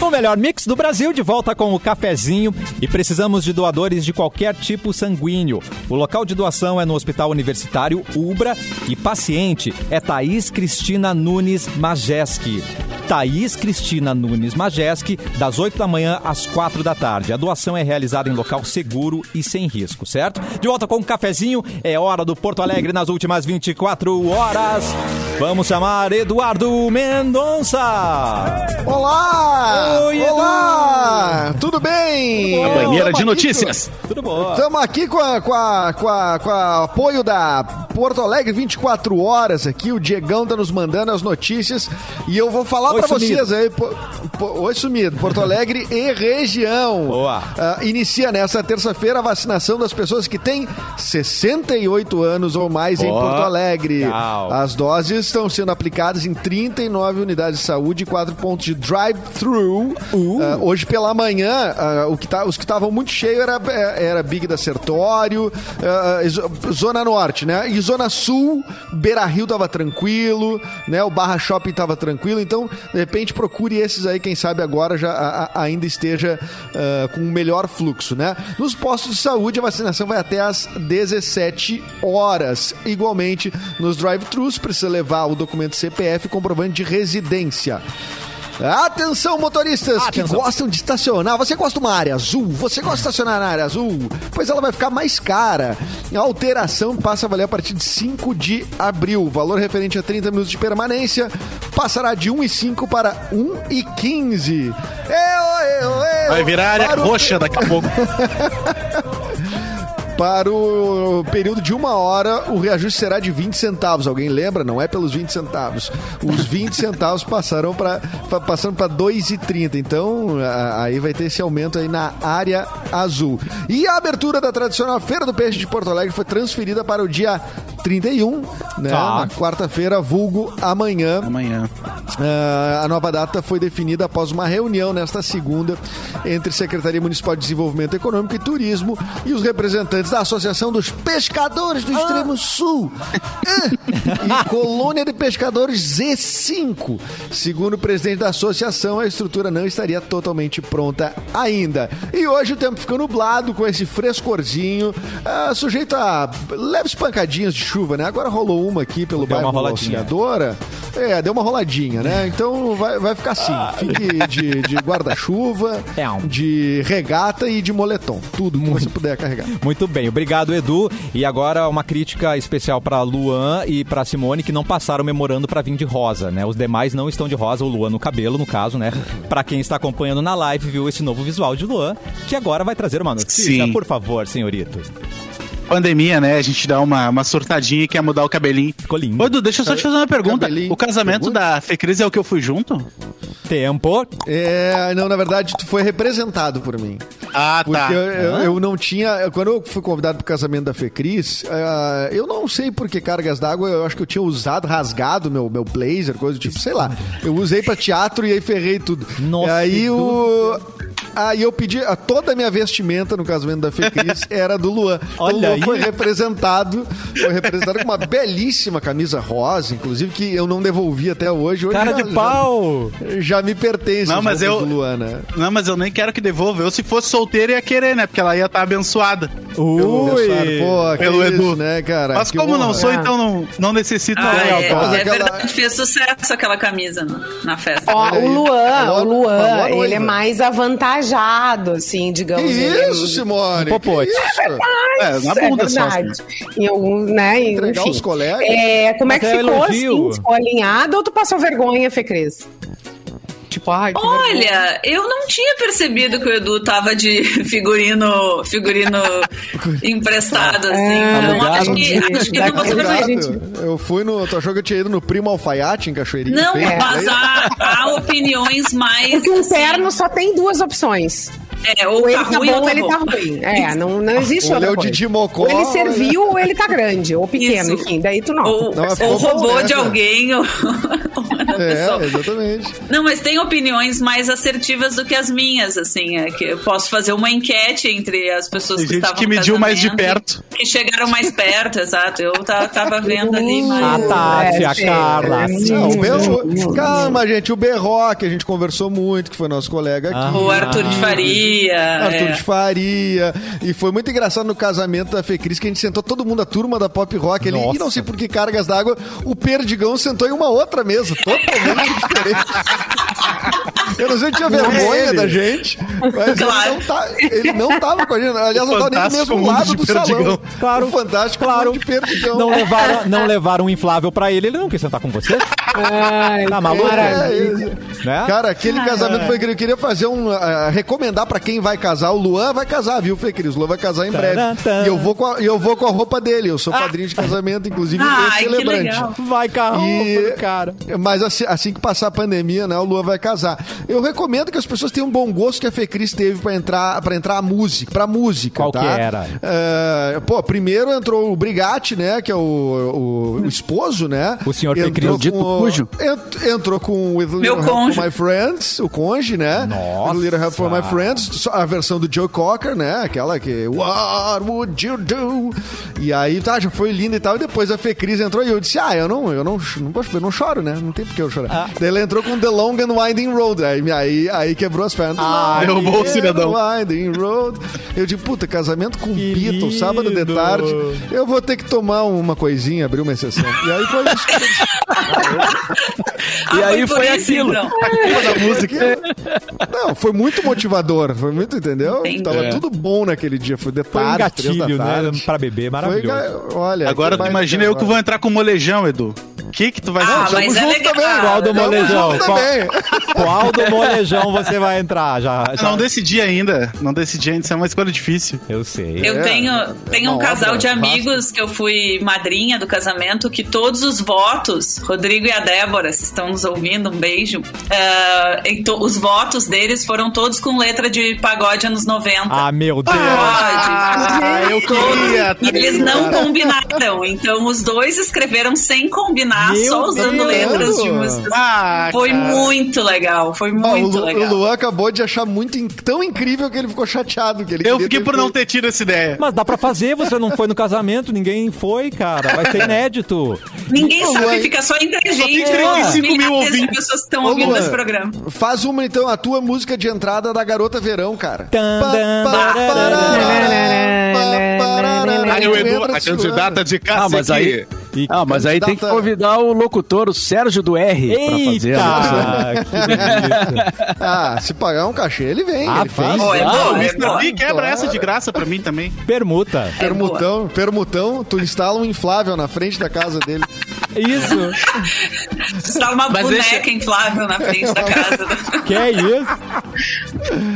O melhor mix do Brasil de volta com o cafezinho e precisamos de doadores de qualquer tipo sanguíneo. O local de doação é no Hospital Universitário Ubra e paciente é Thaís Cristina Nunes Majeski. Thaís Cristina Nunes Majeski, das 8 da manhã às 4 da tarde. A doação é realizada em local seguro e sem risco, certo? De volta com o cafezinho, é hora do Porto Alegre nas últimas 24 horas. Vamos chamar Eduardo Mendonça. Olá! Oi, Edu! Olá! Tudo bem? A banheira Tamo de notícias. Tudo bom? Estamos aqui com a, com, a, com, a, com a apoio da Porto Alegre 24 horas aqui. O Diegão tá nos mandando as notícias e eu vou falar para vocês aí. po- po- Oi, sumido. Porto Alegre e região. Boa. Ah, inicia nesta terça-feira a vacinação das pessoas que têm 68 anos ou mais em Porto Alegre. legal. As doses estão sendo aplicadas em 39 unidades de saúde e 4 pontos de drive-thru. Uh. Ah, hoje pela manhã, o que tá- os que estavam muito cheios era, era Big da Sertório, ah, zo- Zona Norte, né? E Zona Sul, Beira Rio tava tranquilo, né? O Barra Shopping tava tranquilo. Então, de repente, procure esses aí, quem sabe agora já a- a- ainda esteja com um melhor fluxo, né? Nos postos de saúde, a vacinação vai até às 17 horas. Igualmente, nos drive-thrus, precisa levar o documento CPF comprovante de residência. Atenção, motoristas Atenção. que gostam de estacionar. Você gosta de uma área azul? Você gosta de estacionar na área azul? Pois ela vai ficar mais cara. A alteração passa a valer a partir de 5 de abril. O valor referente a 30 minutos de permanência passará de 1,5 para 1,15. Eu, eu, eu. Vai virar área roxa daqui a pouco. Para o período de uma hora, o reajuste será de 20 centavos. Alguém lembra? Não é pelos 20 centavos. Os 20 centavos passaram para passando para 2,30. Então, a- aí vai ter esse aumento aí na área azul. E a abertura da tradicional Feira do Peixe de Porto Alegre foi transferida para o dia 31, né? Tá. Na quarta-feira, vulgo amanhã. Amanhã. Ah, a nova data foi definida após uma reunião nesta segunda entre Secretaria Municipal de Desenvolvimento Econômico e Turismo e os representantes da Associação dos Pescadores do Extremo Sul Ah, e Colônia de Pescadores Z5. Segundo o presidente da associação, a estrutura não estaria totalmente pronta ainda. E hoje o tempo ficou nublado com esse frescorzinho, ah, sujeito a leves pancadinhas de chuva, né? Agora rolou uma aqui pelo Deu uma bairro roladinha. Auxiliadora. É, deu uma roladinha, né? Então vai, vai ficar assim. Fique de, de guarda-chuva, É um. de regata e de moletom. Tudo que você puder carregar. Muito bem, obrigado Edu. E agora uma crítica especial para Luan e para Simone que não passaram memorando para vir de rosa, né? Os demais não estão de rosa, o Luan no cabelo, no caso, né? Para quem está acompanhando na live viu esse novo visual de Luan, que agora vai trazer uma notícia, Sim. por favor, senhorito. Pandemia, né? A gente dá uma, uma surtadinha e quer mudar o cabelinho. Ficou lindo. Ô, Edu, deixa eu só te fazer uma pergunta. Cabelinho. O casamento Pergunta. da Fecris é o que eu fui junto? Tempo. É, não, na verdade, tu foi representado por mim. Ah, Porque tá. eu, eu- eu não tinha. Quando eu fui convidado pro casamento da Fecris, ah, eu não sei por que cargas d'água, eu acho que eu tinha usado, rasgado meu, meu blazer, coisa do tipo, sei lá. Eu usei pra teatro e aí ferrei tudo. Nossa, e aí Edu. o. Aí eu pedi. a- Toda a minha vestimenta no casamento da Fecris era do Luan. Olha o Luan aí. foi representado. Foi representado com uma belíssima camisa rosa, inclusive, que eu não devolvi até hoje. Hoje Cara já- de pau. Já, já me pertence. Não, as mas eu- do Luan, né? Não, mas eu nem quero que devolva. Eu, se fosse solteiro, ia querer, né? Porque ela ia estar abençoada. Ui. Pô, que Pelo isso, Edu. né, cara? Mas Que como honra. não sou, então não, não necessito Ah, é, é aquela- verdade, fez sucesso aquela camisa no- na festa. Ó, o Luan, o Luan, ele é mais avantajado, assim, Que digamos. ele é- isso, Simone? Um popote. Que isso? É, na é bunda só. verdade. Em algum, né? Entregar Enfim. os colegas. É, como é que é ficou elogio. assim? Ficou alinhado ou tu passou vergonha, Fê Cris? Tipo, ai. Olha, eu não tinha percebido que o Edu tava de figurino, figurino emprestado, assim. Ah, então, acho que, acho não. Eu fui no. Tu achou que eu tinha ido no Primo Alfaiate em Cachoeirinha? Não, mas há, há opiniões mais. Porque um assim, terno só tem duas opções. É, ou Ou ele tá tá ruim bom ou tá ele tá ruim. É, não, não existe Ou outra é coisa. Didi Mocó, Ou ele né? serviu ou ele tá grande. Ou pequeno, Isso. enfim. Daí tu não. Ou, Não, mas ou roubou né, de cara? alguém. Ou... uma É, pessoa. exatamente. Não, mas tem opiniões mais assertivas do que as minhas, assim. É que eu posso fazer uma enquete entre as pessoas Tem que gente estavam que mediu mais de perto. Que chegaram mais perto, exato. Eu ta- tava vendo ali, A mas... Tati, a É, Carla. Não, o Hum, Berro... Calma, gente. O Berro, que a gente conversou muito, que foi nosso colega aqui. O Arthur de Faria. Arthur é. de Faria. E foi muito engraçado no casamento da Fecris, que a gente sentou todo mundo, a turma da pop rock ali. Nossa. E não sei por que cargas d'água, o Perdigão sentou em uma outra mesa, totalmente diferente. Eu não sei se tinha vergonha ele. da gente, mas Claro. ele, não tá, ele não tava com a gente. Aliás, não tava nem do mesmo lado do salão. Perdigão. Claro. O fantástico Claro. mundo de Perdigão. Não levaram, não levaram um inflável pra ele, ele não quis sentar com você. Ai, Tá maluco? maravilha. Né? Cara, aquele casamento foi incrível. Eu queria fazer um. ah, recomendar pra quem vai casar. O Luan vai casar, viu, Fê Cris? O Luan vai casar em breve. E eu vou com a, eu vou com a roupa dele. Eu sou padrinho de casamento, inclusive, Ai, e que celebrante. legal. Vai carro E- cara. Mas assim, assim que passar a pandemia, né, o Luan vai casar. Eu recomendo que as pessoas tenham um bom gosto que a Fecris teve pra entrar, pra entrar a música, pra música, Qual tá? que era? É, pô, primeiro entrou o Brigatti, né, que é o, o- o esposo, né? O senhor Fecris, dito cujo. ent- entrou com o With Meu Little Help for My Friends, o conge, né? Nossa. With Little Help for My Friends, a versão do Joe Cocker, né? Aquela que What would you do? E aí, tá, já foi linda e tal. E depois a Fecris entrou e eu disse: Ah, eu não, eu não, não, posso- eu não choro, né? Não tem por que eu chorar. Ah. Daí ela entrou com The Long and Winding Road. Aí, aí, aí quebrou as pernas. Ah, derrubou o and cidadão. Winding Road. Eu digo, puta, casamento com Que Beatles, sábado de tarde. Eu vou ter que tomar uma coisinha, abrir uma exceção. E aí foi isso. Ah, E aí por foi isso, aquilo. então. da música. Não, foi muito motivador. Foi muito, entendeu? Entendi. Tava É. tudo bom naquele dia. Foi de Foi um tarde, três da gatilho, né? tarde. Pra beber, Foi, maravilhoso. ga- olha, Agora tu imagina eu que vou entrar com molejão, Edu. Que que tu vai Ah, fazer? mas é legal. também. Qual do molejão? Qual, qual do molejão você vai entrar? Já, já- Não decidi ainda. Não decidi ainda. Isso é uma escolha difícil. Eu sei. Eu É, tenho, é tenho um casal obra de amigos que eu fui madrinha do casamento, que todos os votos, Rodrigo e a Débora, se estão nos ouvindo, um beijo. ah, to- os votos deles foram todos com letra de pagode anos 90. Ah, meu Deus. Ah, eu queria. eles não combinaram, então os dois escreveram sem combinar, Meu só usando Deus. letras de músicas. Ah, Foi cara. muito legal, foi Ah, o, muito Lu- legal. o Luan acabou de achar muito in- tão incrível que ele ficou chateado. Que ele Eu fiquei por não feito. ter tido essa ideia. Mas dá pra fazer, você não foi no casamento, ninguém foi, cara. Vai ser inédito. Ninguém Ô, sabe, Luan, fica só entre a só tem gente. 35 os mil milhares de ouvintes. pessoas que estão ouvindo Luan, esse programa. Faz uma, então, a tua música de entrada da Garota Verão, cara. Aí o Edu, a candidata de Ah, casa mas aqui. aí, E ah, mas aí tem que convidar o locutor, o Sérgio do R, pra fazer a Eita! que delícia. Ah, se pagar um cachê, ele vem. Ah, ele faz. Pô, é Ah, bom, O é Mr. B quebra Claro. essa de graça pra mim também. Permuta. Permutão, permutão, tu instala um inflável na frente da casa dele. Isso. Está uma Mas boneca deixa- inflável na frente da casa. Que é isso?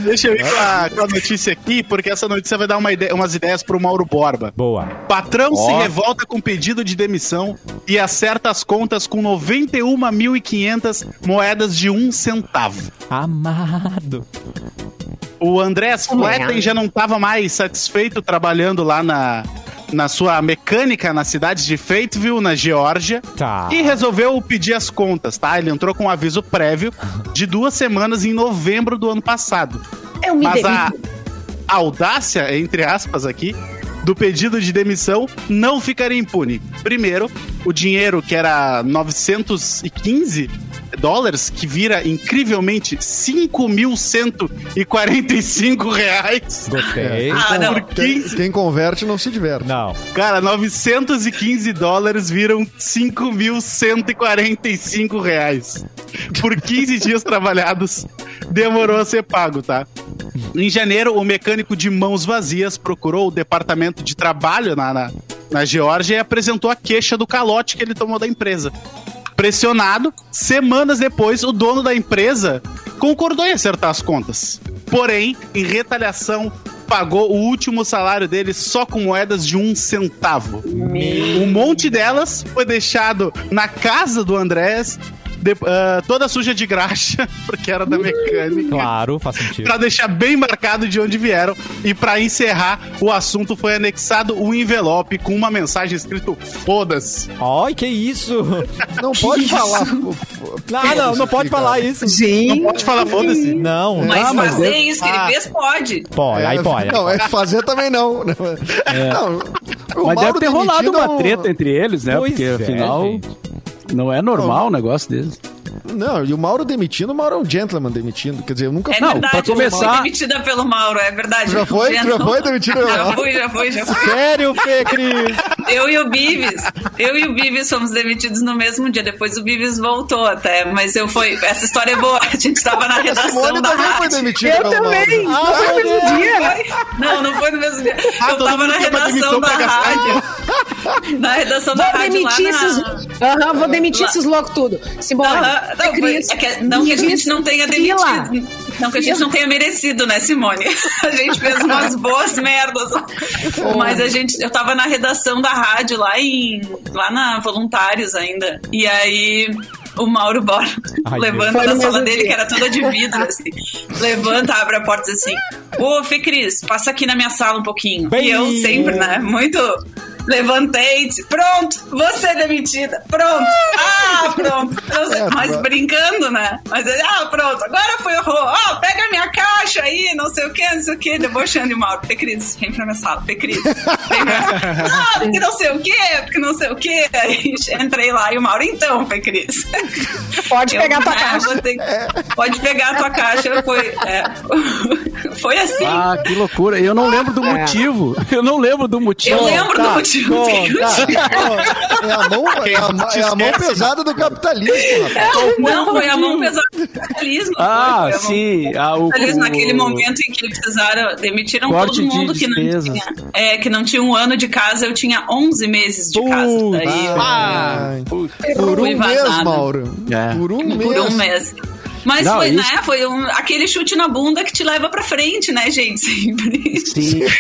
Deixa eu ir com a, com a notícia aqui, porque essa notícia vai dar uma ideia- umas ideias pro Mauro Borba. Boa. Patrão se Ó. revolta com pedido de demissão e acerta as contas com 91.500 moedas de um centavo. Amado. O Andrés Fletten já não estava mais satisfeito trabalhando lá na, na sua mecânica na cidade de Fayetteville, na Geórgia. Tá. E resolveu pedir as contas, tá? Ele entrou com um aviso prévio de duas semanas em novembro do ano passado. Eu me Mas a audácia, entre aspas, aqui, do pedido de demissão não ficaria impune. Primeiro, o dinheiro que era 915 dólares, que vira incrivelmente 5.145 reais. Gostei. Ah, não. Por 15 Quem converte não se diverte. Não. Cara, 915 dólares viram 5.145 reais. Por 15 dias trabalhados, demorou a ser pago, tá? Em janeiro, o mecânico de mãos vazias procurou o departamento de trabalho na, na, na Geórgia e apresentou a queixa do calote que ele tomou da empresa. Pressionado, semanas depois, o dono da empresa concordou em acertar as contas. Porém, em retaliação, pagou o último salário dele só com moedas de um centavo. Um monte delas foi deixado na casa do Andrés, de- ah, toda suja de graxa, porque era da mecânica. Claro, faz sentido. Pra deixar bem marcado de onde vieram. E pra encerrar, o assunto foi anexado um envelope com uma mensagem escrito Foda-se. Ai, que isso? Não pode falar. Ah, não, não pode falar isso. Gente. Pode falar foda-se? Não, Mas Ah, mas fazer deve- isso que ele Ah. fez, pode. pode, aí pode. Não, é fazer também não. Não, o Mas Mauro deve ter rolado demitido é uma um- treta entre eles, né? Pois Porque é, afinal gente. Não é normal um negócio deles. Não, e o Mauro demitindo, o Mauro é um gentleman demitindo. Quer dizer, eu nunca É Não, verdade, pra eu fui começar- demitida pelo Mauro, é verdade. Já foi? Já Já não- foi demitido? Já fui, já fui, já fui. Sério, Fê Cris? Eu e o Bives, eu e o Bives fomos demitidos no mesmo dia. Depois o Bives voltou até, mas eu fui. Essa história é boa. A gente tava na A redação Simone da também foi rádio. demitida Eu também. Não foi no mesmo dia. Não, não foi no mesmo dia. Ah, Eu todo tava mundo na redação da rádio. Na redação da Vou rádio lá demitir na... esses. Aham, vou demitir Lá- esses loucos tudo. Simone. Aham, não, é Cris, foi- é que- não que a gente não tenha demitido. Não que a gente não tenha merecido, né, Simone? A gente fez umas boas merdas. Mas a gente. Eu tava na redação da rádio lá em. lá na Voluntários ainda. E aí. O Mauro Bora Ai, levanta da sala dele, dia. que era toda de vidro, assim. Levanta, abre a porta assim: Ô, Fê Cris, passa aqui na minha sala um pouquinho. Bem- E eu sempre, né? Muito. Levantei, disse, pronto, você é demitida, pronto, ah, pronto, Eu- É, mas brincando, né? Mas ele, ah, pronto, agora foi o ó, pega a minha caixa aí, não sei o que, não sei o que, debochando de Mauro, Fê Cris, vem pra minha sala, Fê Cris, vem pra minha sala. ah, porque não sei o que, porque não sei o que, aí entrei lá e o Mauro, então, Fê Cris. Pode Eu, pegar a tua né, caixa. ter- Pode pegar a tua caixa, foi, é, foi assim. Ah, que loucura. Eu não lembro do motivo. Eu não lembro do motivo. Eu lembro tá. do motivo. É a mão, é a, é a mão pesada do capitalismo, rapaz. Não, foi a mão pesada do capitalismo. Ah, foi, sim. Ah, o, capitalismo, naquele momento em que precisaram, demitiram todo de mundo que não, tinha, é, que não tinha um ano de casa, eu tinha 11 meses de casa. Daí Ai, por um mês. Mauro. É. Por um mês. por um mês. Mas Não, foi, isso- né? Foi um- aquele chute na bunda que te leva pra frente, né, gente? Sempre. Sim.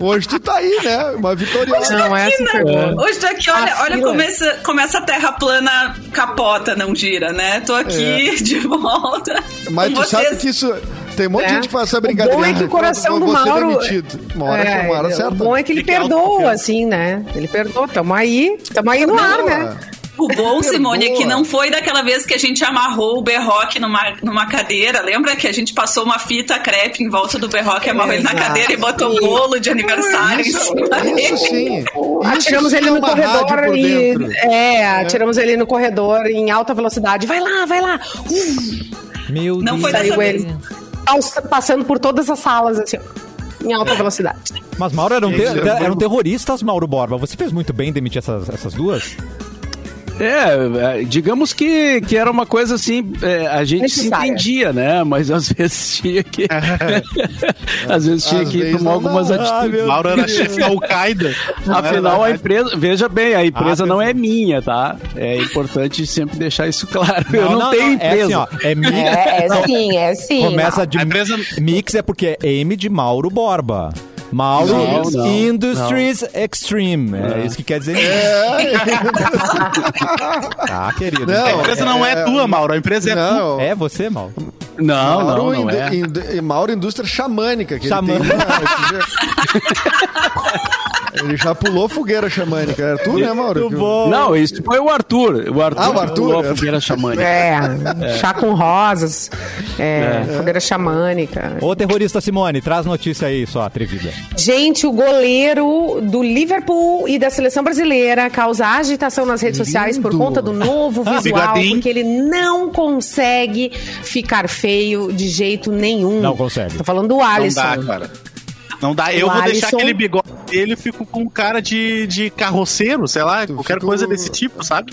Hoje tu tá aí, né? Uma vitoriosa. Não, essa né? pegou. Hoje tô aqui, olha, A olha fila. começa, começa a terra plana, capota, não gira, né? Tô aqui de volta. Mas com tu sabe vocês. que isso. Tem um monte de É. gente que faz essa O brincadeira. bom é que o coração do ser Mauro. Uma hora, É, uma hora o certa. bom é que ele perdoa, assim, né? Ele perdoa. Tamo aí, tamo aí no ar, né? O bom, Simone, é que não foi daquela vez que a gente amarrou o berroque numa, numa cadeira. Lembra que a gente passou uma fita crepe em volta do berroque, amarrou ele na cadeira e botou bolo de aniversário em Isso, cima dele? isso sim. Atiramos sim ele é no rádio corredor e. dentro. É, atiramos ele no corredor em alta velocidade. Vai lá, vai lá. Meu Não Deus. foi dessa Saiu vez. ele. Pass- Passando por todas as salas, assim, ó, em alta velocidade. Mas Mauro eram, te- Ele é eram terroristas, Mauro Borba. Você fez muito bem em demitir essas, essas duas? É, é, digamos que, que era uma coisa assim, é, a gente se Necessária. entendia, né? Mas às vezes tinha que. às vezes tinha Às que vezes tomar não algumas. Ah, atitudes. meu Mauro era chefe da Al-Qaeda. Afinal, a empresa, veja bem, a empresa Ah, não é minha, tá? É importante sempre deixar isso claro. eu não, não, tenho É empresa. assim, ó. É mix. É, é sim, é sim. Começa de A empresa- mix é porque é M de Mauro Borba. Mauro Não, não, Industries Extreme. É isso que quer dizer. Tá, querido. Não, A empresa não é, É, tua, Mauro. A empresa é tua. É você, Mauro? Não, Mauro, não, não é. Mauro Indústria Xamânica. Que Xamã- Ele, né, já- ele já pulou fogueira xamânica. Era tu, né, Mauro? Muito bom. Não, isso foi o Arthur. O Arthur, Ah, o Arthur, pulou é. a fogueira xamânica. É, chá com rosas, é, fogueira xamânica. Ô, terrorista Simone, traz notícia aí, sua atrevida. Gente, o goleiro do Liverpool e da seleção brasileira causa agitação nas redes sociais por Lindo. conta do novo visual, Bigodinho. porque ele não consegue ficar feio de jeito nenhum. Não consegue. Tô falando do Não Alisson. dá, cara. Não dá. Eu O vou deixar Alisson- aquele bigode dele e fico com cara de, de carroceiro, sei lá, qualquer fica coisa desse tipo, sabe?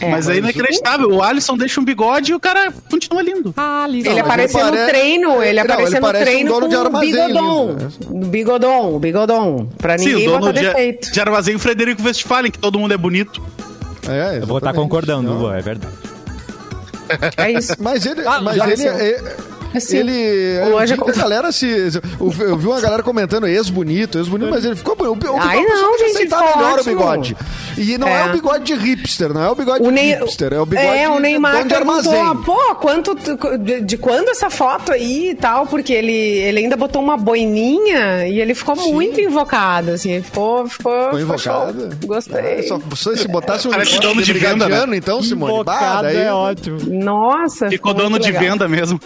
É, mas aí é inacreditável. O Alisson deixa um bigode e o cara continua lindo. Ele Não, mas apareceu ele no pare- treino, ele Não, apareceu ele no parece um treino dono com de o armazém bigodon. lindo, Bigodon, bigodon. Pra Sim, ninguém o dono botar de, defeito. de armazém, o Frederico Westphalen, que todo mundo é bonito. É, Eu vou estar exatamente. concordando, Não. É verdade. É isso. Mas ele, Ah, mas ele, é- Assim, ele, o eu Anja- vi que a galera se, eu, eu vi uma galera comentando ex-bonito, ex-bonito, mas ele ficou bonito. O, o, Ai, não, que gente, aceitar ficou melhor ótimo. o bigode. E não é. É. o bigode de hipster, não é o bigode O de hipster, é o bigode é, o de Neymar de perguntou, armazém. pô, quanto, de, de quando essa foto aí e tal, porque ele, ele ainda botou uma boininha e ele ficou muito invocado, assim, ele ficou, ficou, ficou invocado. show. Gostei. É, só, só se botasse um Parece dono de venda, brigadiano, então, Simone. Bah, Invocado daí- é ótimo. Nossa, Ficou muito dono de legal. venda mesmo.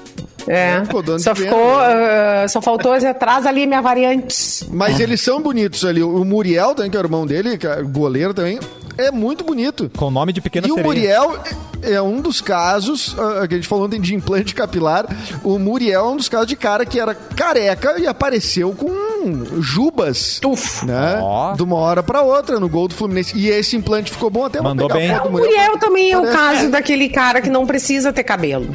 É, Ficou dono só ficou, ah, só faltou atrás ali minha variante. Mas eles são bonitos ali. O Muriel, também, que é o irmão dele, que é goleiro também, é muito bonito. Com nome de pequena E o sereia. Muriel é um dos casos, ah, que a gente falou ontem de implante capilar, o Muriel é um dos casos de cara que era careca e apareceu com jubas. Tuf. Né? Ó. De uma hora pra outra no gol do Fluminense. E esse implante ficou bom até Mandou bem. O Muriel. Também é o caso daquele cara que não precisa ter cabelo.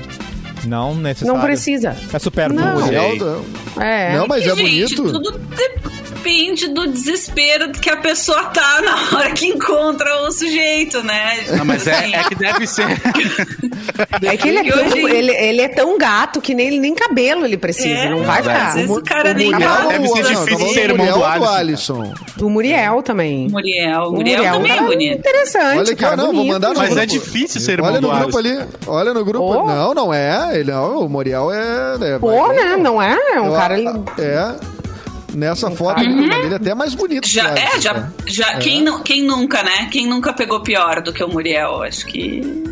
Não necessário. Não precisa. É super Não. Muriel, Sei. não. É. Não, mas é Gente, bonito. tudo depende do desespero que a pessoa tá na hora que encontra o sujeito, né? Não, mas Assim, é, é que deve ser. É que ele é, tão, hoje- ele, ele é tão gato que nem, nem cabelo ele precisa. É, não vai às ficar. vezes o cara nem Muriel. Deve ser não, difícil tá falando ser do irmão Muriel do ou do Alisson. Alisson. O Muriel também. Muriel. O Muriel também é cara bonito. Interessante, Olha aqui, cara. ó, não, vou bonito. mandar no Mas grupo. é difícil ser irmão Olha no do grupo Alisson. ali. Olha no grupo. Oh. Não, não é. Ele não, o Muriel é. é Pô, né? Não é? É um Eu- cara. É. Nessa foto ele é até mais bonito. Já, é, Alisson, já, né? já quem, nu- quem nunca, né? Quem nunca pegou pior do que o Muriel? Acho que.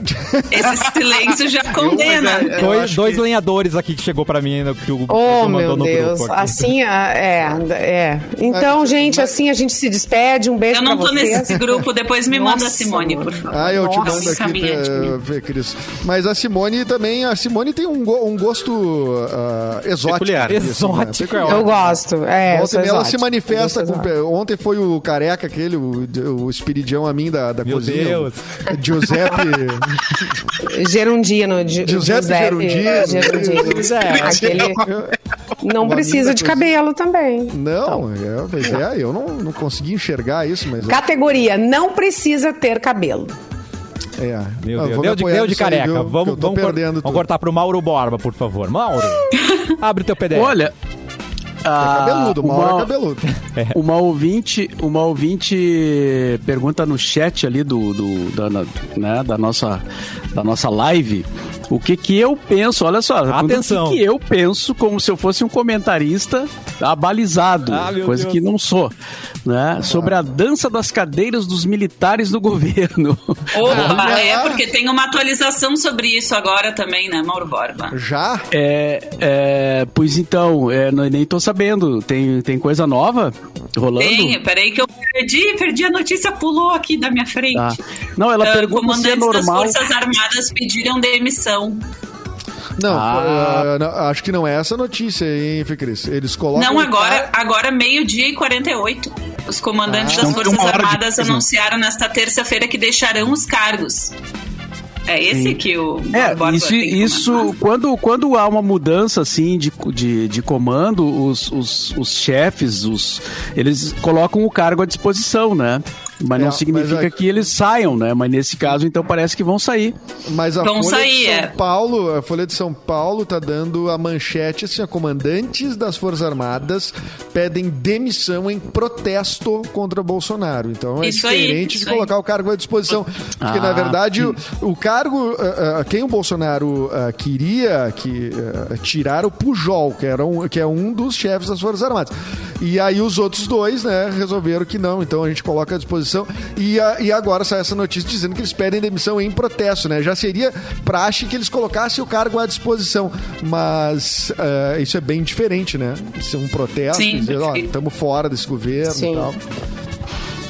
Esse silêncio já condena. mas é- é- eu Dois, dois que- lenhadores aqui que chegou pra mim, né, que o Oh, que meu no Deus. grupo aqui. Assim, ah, é, é. Então, Ah, gente, mas- assim a gente se despede. Um beijo Eu não pra tô vocês. nesse grupo, depois me manda a Nossa, Simone, por favor. Ah, eu te Nossa, mando aqui, caminhadinha. eh, Fê Cris. Mas a Simone também, a Simone tem um, go- um gosto ah, exótico. Peculiar. assim, né? Exótico, é Peculiar. Eu gosto. É, eu ela exótica. se manifesta Eu com. Ontem foi o careca, aquele, o, o espiridião a mim da, da Meu cozinha. Deus. o Giuseppe. Gerundino. Gi- Giuseppe Gerundino. Gerundino. É. Aquele não precisa de cabelo também. Não, é, pois é, eu não, não consegui enxergar isso, mas. Categoria, não precisa ter cabelo. É. Meu Ah, Deus, deu de, deu de aí, careca. Que vamos vamos, cor- vamos cortar pro Mauro Borba, por favor. Mauro, abre teu PDF. Olha. É ah, cabeludo, uma hora uma- é cabeludo. Uma ouvinte, uma ouvinte pergunta no chat ali do, do- da, né, da nossa da nossa live o que que eu penso, olha só, Atenção. o que que eu penso como se eu fosse um comentarista abalizado, Ah, coisa Deus. que não sou, né, sobre a dança das cadeiras dos militares do governo. Opa, é porque tem uma atualização sobre isso agora também, né, Mauro Borba? Já? É, é, pois então, é, nem tô sabendo, tem, tem coisa nova rolando? Tem, peraí que eu perdi, perdi a notícia, pulou aqui da minha frente. Tá. Não, ela Ah, pergunta se é comandantes normal. das Forças Armadas pediram demissão. Não, Ah. ah, não, acho que não é essa notícia, hein, Fê Cris? Eles colocam. Não, agora, cara- agora meio-dia e 48. Os comandantes Ah. das Então, Forças hora de Armadas anunciaram nesta terça-feira que deixarão os cargos. É esse Sim. que o É, Borba isso, isso quando, quando há uma mudança assim de, de, de comando, os, os, os chefes, os, eles colocam o cargo à disposição, né? Mas É, não mas significa é- que eles saiam, né? Mas nesse caso, então, parece que vão sair. Mas a Vão Folha sair, de São é. Paulo, a Folha de São Paulo tá dando a manchete assim, ó, comandantes das Forças Armadas pedem demissão em protesto contra Bolsonaro. Então é Isso aí, diferente isso de aí. colocar o cargo à disposição, porque Ah, na verdade o, o cargo, ah, ah, quem o Bolsonaro ah, queria que tirar o Pujol, que era um, que é um dos chefes das Forças Armadas. E aí os outros dois, né, resolveram que não, então a gente coloca à disposição. E, a- e agora sai essa notícia dizendo que eles pedem demissão em protesto, né? Já seria praxe que eles colocassem o cargo à disposição. Mas ah, isso é bem diferente, né? Ser um protesto, Sim, dizer, ó, estamos fora desse governo Sim. e tal.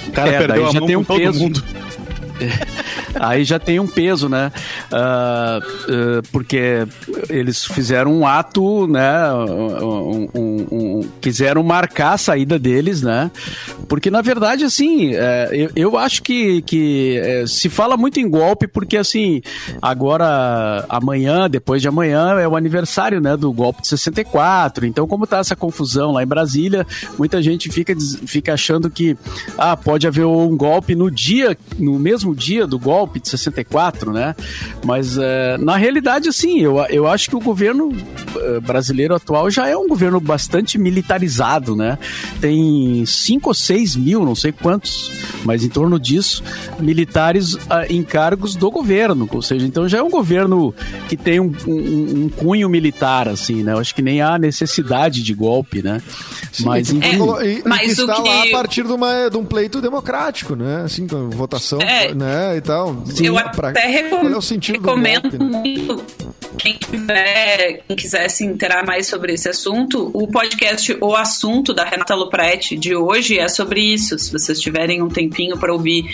O cara É, perdeu a já mão tem com um todo peso. mundo. Aí já tem um peso, né? Ah, ah, porque eles fizeram um ato, né? um- um- um- quiseram marcar a saída deles, né? Porque, na verdade, assim, é, eu, eu acho que, que é, se fala muito em golpe, porque, assim, agora, amanhã, depois de amanhã, é o aniversário, né? Do golpe de 64. Então, como tá essa confusão lá em Brasília, muita gente fica, fica achando que, ah, pode haver um golpe no dia, no mesmo dia do golpe de 64, né? Mas eh, na realidade, assim, eu, eu acho que o governo eh, brasileiro atual já é um governo bastante militarizado, né? Tem 5 ou 6 mil, não sei quantos, mas em torno disso, militares ah, em cargos do governo. Ou seja, então já é um governo que tem um, um- um cunho militar, assim, né? Eu acho que nem há necessidade de golpe, né? Sim, mas e, enfim. e- e mas que o está que- lá a partir de, uma, de um pleito democrático, né? Assim, com votação, É. né? E tal. Eu Pra- até recom- Qual é o sentido recomendo golpe, né? muito. Quem tiver, quem quiser se interar mais sobre esse assunto, o podcast O Assunto da Renata Luprete de hoje é sobre isso, se vocês tiverem um tempinho para ouvir.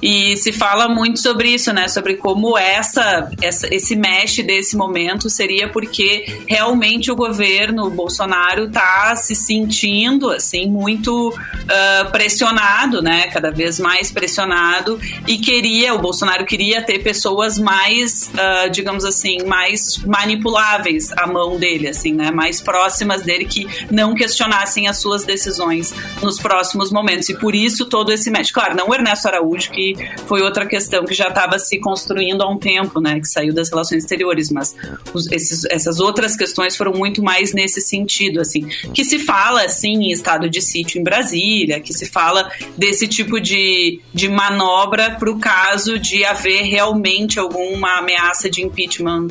E se fala muito sobre isso, né? Sobre como essa, essa esse mexe desse momento seria porque realmente o governo Bolsonaro está se sentindo assim muito ah, pressionado, né? Cada vez mais pressionado e queria o Bolsonaro queria ter pessoas mais, ah, digamos assim, mais manipuláveis à mão dele, assim, né? Mais próximas dele que não questionassem as suas decisões nos próximos momentos e por isso todo esse mexe. Claro, não o Ernesto Araújo que foi outra questão que já estava se construindo há um tempo, né? Que saiu das relações exteriores, mas os- esses- essas outras questões foram muito mais nesse sentido, assim, que se fala assim em estado de sítio em Brasília, que se fala desse tipo de, de manobra para o caso de haver realmente alguma ameaça de impeachment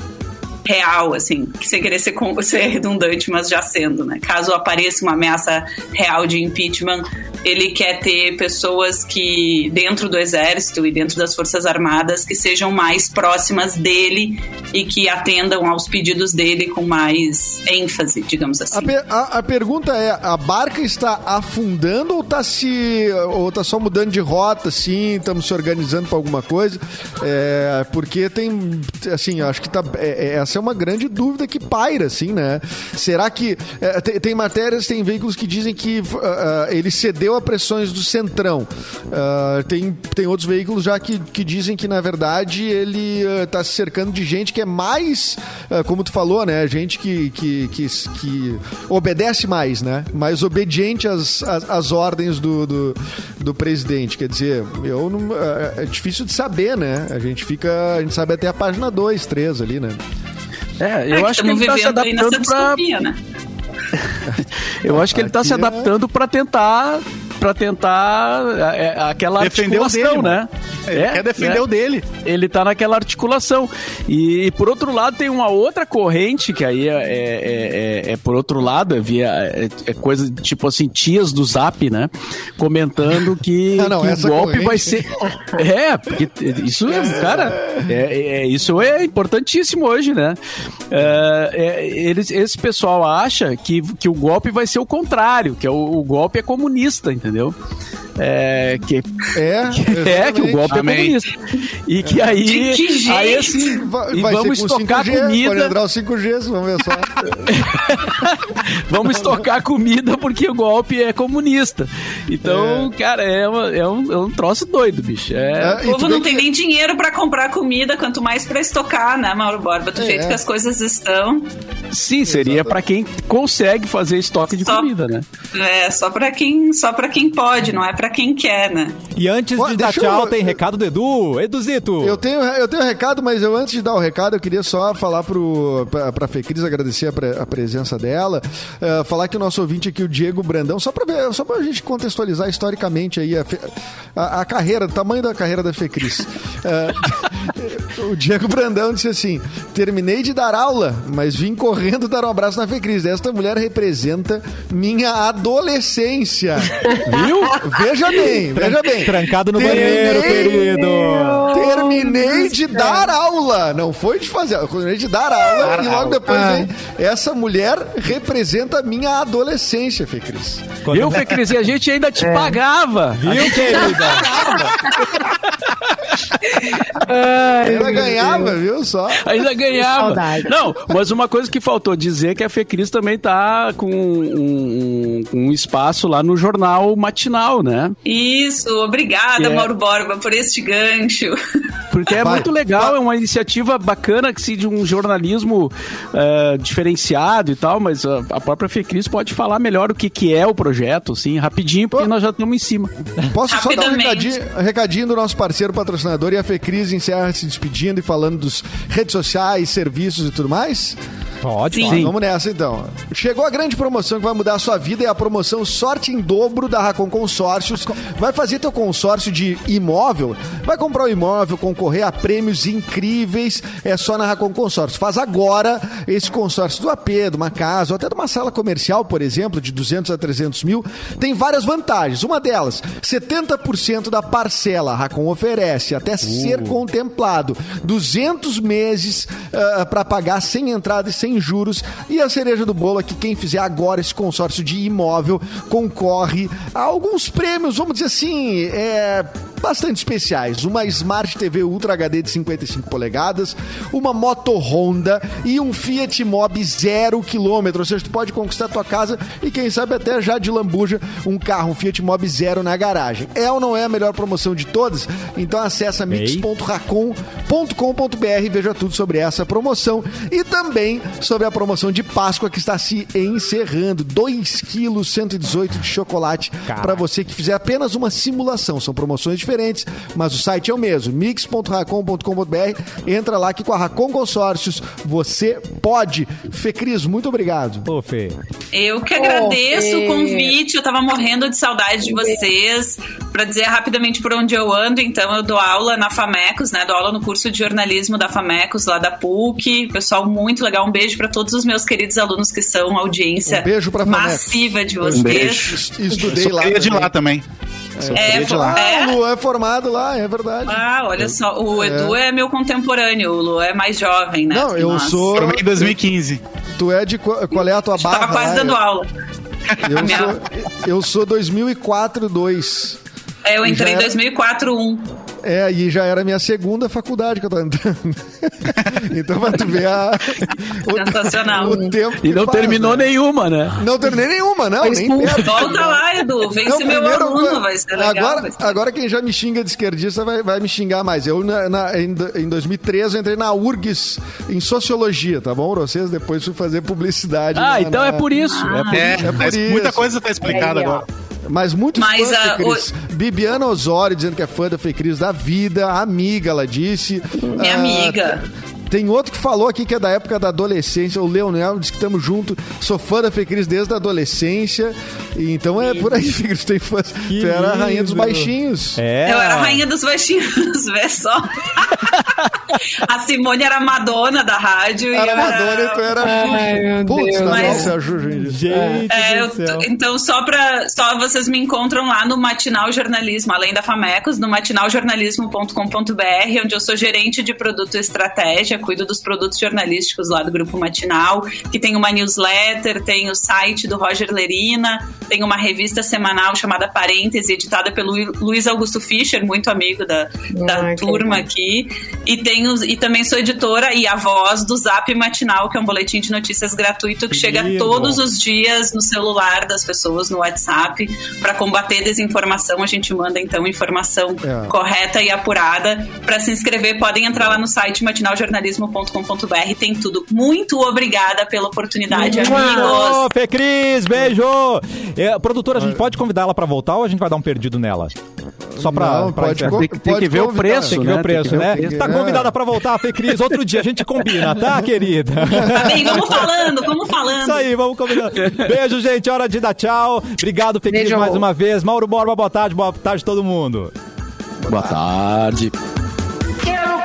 real, assim, sem querer ser, ser redundante, mas já sendo, né? Caso apareça uma ameaça real de impeachment, ele quer ter pessoas que, dentro do exército e dentro das Forças Armadas, que sejam mais próximas dele e que atendam aos pedidos dele com mais ênfase, digamos A, assim. per- a- a pergunta é: a barca está afundando ou está se. ou tá só mudando de rota, assim, estamos se organizando para alguma coisa? É, porque tem. Assim, acho que tá. é- é- essa é uma grande dúvida que paira, assim, né? Será que. é, tem, tem matérias, tem veículos que dizem que ah, ele cedeu a pressões do Centrão. Ah, tem, tem outros veículos já que, que dizem que, na verdade, ele está se cercando de gente que é mais, como tu falou, né? Gente que, que, que, que obedece mais, né? Mais obediente às, às, às ordens do, do, do presidente. Quer dizer, eu não, é difícil de saber, né? A gente fica. A gente sabe até a página 2, 3 ali, né? É, É eu acho que ele tá se adaptando pra. né? Eu acho que ele tá Aqui se é- adaptando pra tentar. Pra tentar é, é, aquela Defender articulação, né? Ele É, quer defender né? o dele. ele tá naquela articulação. E, por outro lado, tem uma outra corrente, que aí é, é- é- é por outro lado, é, via, é, coisa tipo assim, tias do zap, né? Comentando que, Ah, não, que o golpe corrente- vai ser. É, porque isso é, cara, é, isso é importantíssimo hoje, né? Eles, esse pessoal acha que, que o golpe vai ser o contrário, que o, o golpe é comunista, entendeu? É, que, É, é, que o golpe Amém. é comunista. E que aí. De que jeito? Aí assim. Vai, e vai vamos estocar 5G, Pode comida. entrar o 5G, vamos ver só. Vamos estocar comida porque o golpe é comunista. Então, cara, é, uma- é um, é um troço doido, bicho. É, É, O povo não que- tem nem dinheiro pra comprar comida, quanto mais pra estocar, né, Mauro Borba? Do É. jeito que as coisas estão, sim, seria pra quem consegue fazer estoque de Só- comida, né? é só pra quem, só para quem pode, não é pra quem quer, né? E antes Ó, de dar deixa tchau, eu- tem recado do Edu. Eduzito. Eu tenho, eu tenho um recado, mas eu antes de dar o recado, eu queria só falar pro, pra, pra Fecris, agradecer a, pre- a presença dela, eh, falar que o nosso ouvinte aqui, o Diego Brandão, só pra, ver, só pra gente contextualizar historicamente aí a, a, a carreira, o tamanho da carreira da Fecris. Eh, o Diego Brandão disse assim: terminei de dar aula, mas vim correndo dar um abraço na Fecris. Esta mulher representa minha adolescência. Viu? Veja bem, veja bem. Trancado no Terminei- banheiro, querido. Terminei de dar aula, não foi de fazer, eu terminei de dar aula e logo depois vem, essa mulher representa minha adolescência, Fê Cris. Viu, Fê Cris? E a gente ainda te pagava. Viu, querida? Ela ganhava, viu só? Ainda ganhava. Não, mas uma coisa que faltou dizer é que a Fecris também tá com um, um- espaço lá no jornal matinal, né? Isso, obrigada, É. Mauro Borba, por este gancho. Porque é Vai, muito legal, vai. é uma iniciativa bacana que se de um jornalismo eh, diferenciado e tal, mas a, a própria Fecris pode falar melhor o que, que é o projeto, assim, rapidinho, porque Pô. nós já estamos em cima. Posso só dar um recadinho, recadinho do nosso parceiro patrocinador e a Fê Cris encerra se despedindo e falando dos redes sociais, serviços e tudo mais? Pode, Sim. Vamos nessa então. Chegou a grande promoção que vai mudar a sua vida, é a promoção Sorte em Dobro da Racon Consórcios. Vai fazer teu consórcio de imóvel, vai comprar um imóvel, concorrer a prêmios incríveis, é só na Racon Consórcios. Faz agora esse consórcio do AP, de uma casa, ou até de uma sala comercial, por exemplo, de 200 a 300 mil. Tem várias vantagens. Uma delas, 70% da parcela a Racon oferece, até ser contemplado. 200 meses para pagar sem entrada e sem juros. E a cereja do bolo é que quem fizer agora esse consórcio de imóvel concorre a alguns prêmios, vamos dizer assim, é, bastante especiais. Uma Smart TV Ultra HD de 55 polegadas, uma moto Honda e um Fiat Mobi zero quilômetro. Ou seja, tu pode conquistar tua casa e quem sabe até já de lambuja um carro, um Fiat Mobi zero na garagem. É ou não é a melhor promoção de todas? Então acessa mix.racon.com.br e veja tudo sobre essa promoção e também sobre a promoção de Páscoa que está se encerrando. 2 quilos 118 de chocolate para você que fizer apenas uma simulação. São promoções diferentes diferentes, mas o site é o mesmo, mix.racon.com.br. Entra lá que com a Racon Consórcios você pode. Fê Cris, muito obrigado. Ô, Fê. Eu que agradeço Fê. o convite, eu tava morrendo de saudade de vocês. Pra dizer rapidamente por onde eu ando, então eu dou aula na Famecos, né? Dou aula no curso de jornalismo da Famecos, lá da PUC. Pessoal muito legal. Um beijo pra todos os meus queridos alunos que são audiência Um beijo pra Famecos. massiva de Um vocês. beijo. Estudei Sou lá. de lá também. É, foi- lá. é. Ah, o Lu é formado lá, é verdade. Ah, olha só, o Edu é, meu contemporâneo, o Lu é mais jovem, né? Não, eu nós. sou. Formei em 2015. Tu é de. qu- Qual é a tua barra? Tava quase lá? dando aula. Eu sou, eu sou 2004 2 É, eu entrei em era- 2004 1 É, e já era a minha segunda faculdade que eu tô entrando. então vai tu ver a, Sensacional. o, o tempo E não faz, terminou né? nenhuma, né? Não terminei nenhuma, não, Foi nem perto. Volta lá, Edu. Vem Não, meu primeiro, aluno, vai ser legal. agora, vai ser- agora quem já me xinga de esquerdista vai, vai me xingar mais. Eu, na, na- em, em 2013, eu entrei na URGS em Sociologia, tá bom? pra Vocês depois fui fazer publicidade. Ah, na- então na- é por isso. É por É, É por mas isso. muita coisa tá explicada ó. agora. Mas muitos Mas, fãs, Fê Cris. Bibiana Osório dizendo que é fã da Fê Cris da vida, amiga, ela disse. Minha Ah, amiga. Tem outro que falou aqui que é da época da adolescência, o Leonel disse que estamos juntos. Sou fã da Fê Cris desde a adolescência. E então é por aí, Fê Cris, tem fãs. Que Tu era a rainha dos baixinhos. É. Eu era a rainha dos baixinhos, vê só. a Simone era a Madonna da rádio. Era e eu Madonna e tu era a. Ai, Putz, Mas- ser a Xuxa. gente. Gente É, eu- do céu. então, só pra. Só vocês me encontram lá no Matinal Jornalismo, além da Famecos, no matinaljornalismo.com.br, onde eu sou gerente de produto e estratégia, cuido dos produtos jornalísticos lá do Grupo Matinal, que tem uma newsletter, tem o site do Roger Lerina, tem uma revista semanal chamada Parêntese, editada pelo Luiz Augusto Fischer, muito amigo da, da que turma aqui. E, tenho, e também sou editora e a voz do Zap Matinal, que é um boletim de notícias gratuito que chega todos os dias no celular das pessoas, no WhatsApp. Para combater desinformação, a gente manda então informação É. correta e apurada. Para se inscrever, podem entrar lá no site matinaljornalismo.com.br, tem tudo. Muito obrigada pela oportunidade, Ô, amigos. Fê Cris, beijo! É, produtora, a gente pode convidar ela pra voltar ou a gente vai dar um perdido nela? Só pra, Não, pra pode Tem, que- tem pode que ver o preço, Tem que né? ver o preço, né? o preço. Tá convidada pra voltar, Fê Cris. Outro dia a gente combina, tá, querida? Tá bem, vamos falando, vamos falando. Isso aí, vamos combinar. Beijo, gente. Hora de dar tchau. Obrigado, Fê Cris, mais uma vez. Mauro Borba, boa tarde. Boa tarde, todo mundo. Boa tarde. Quero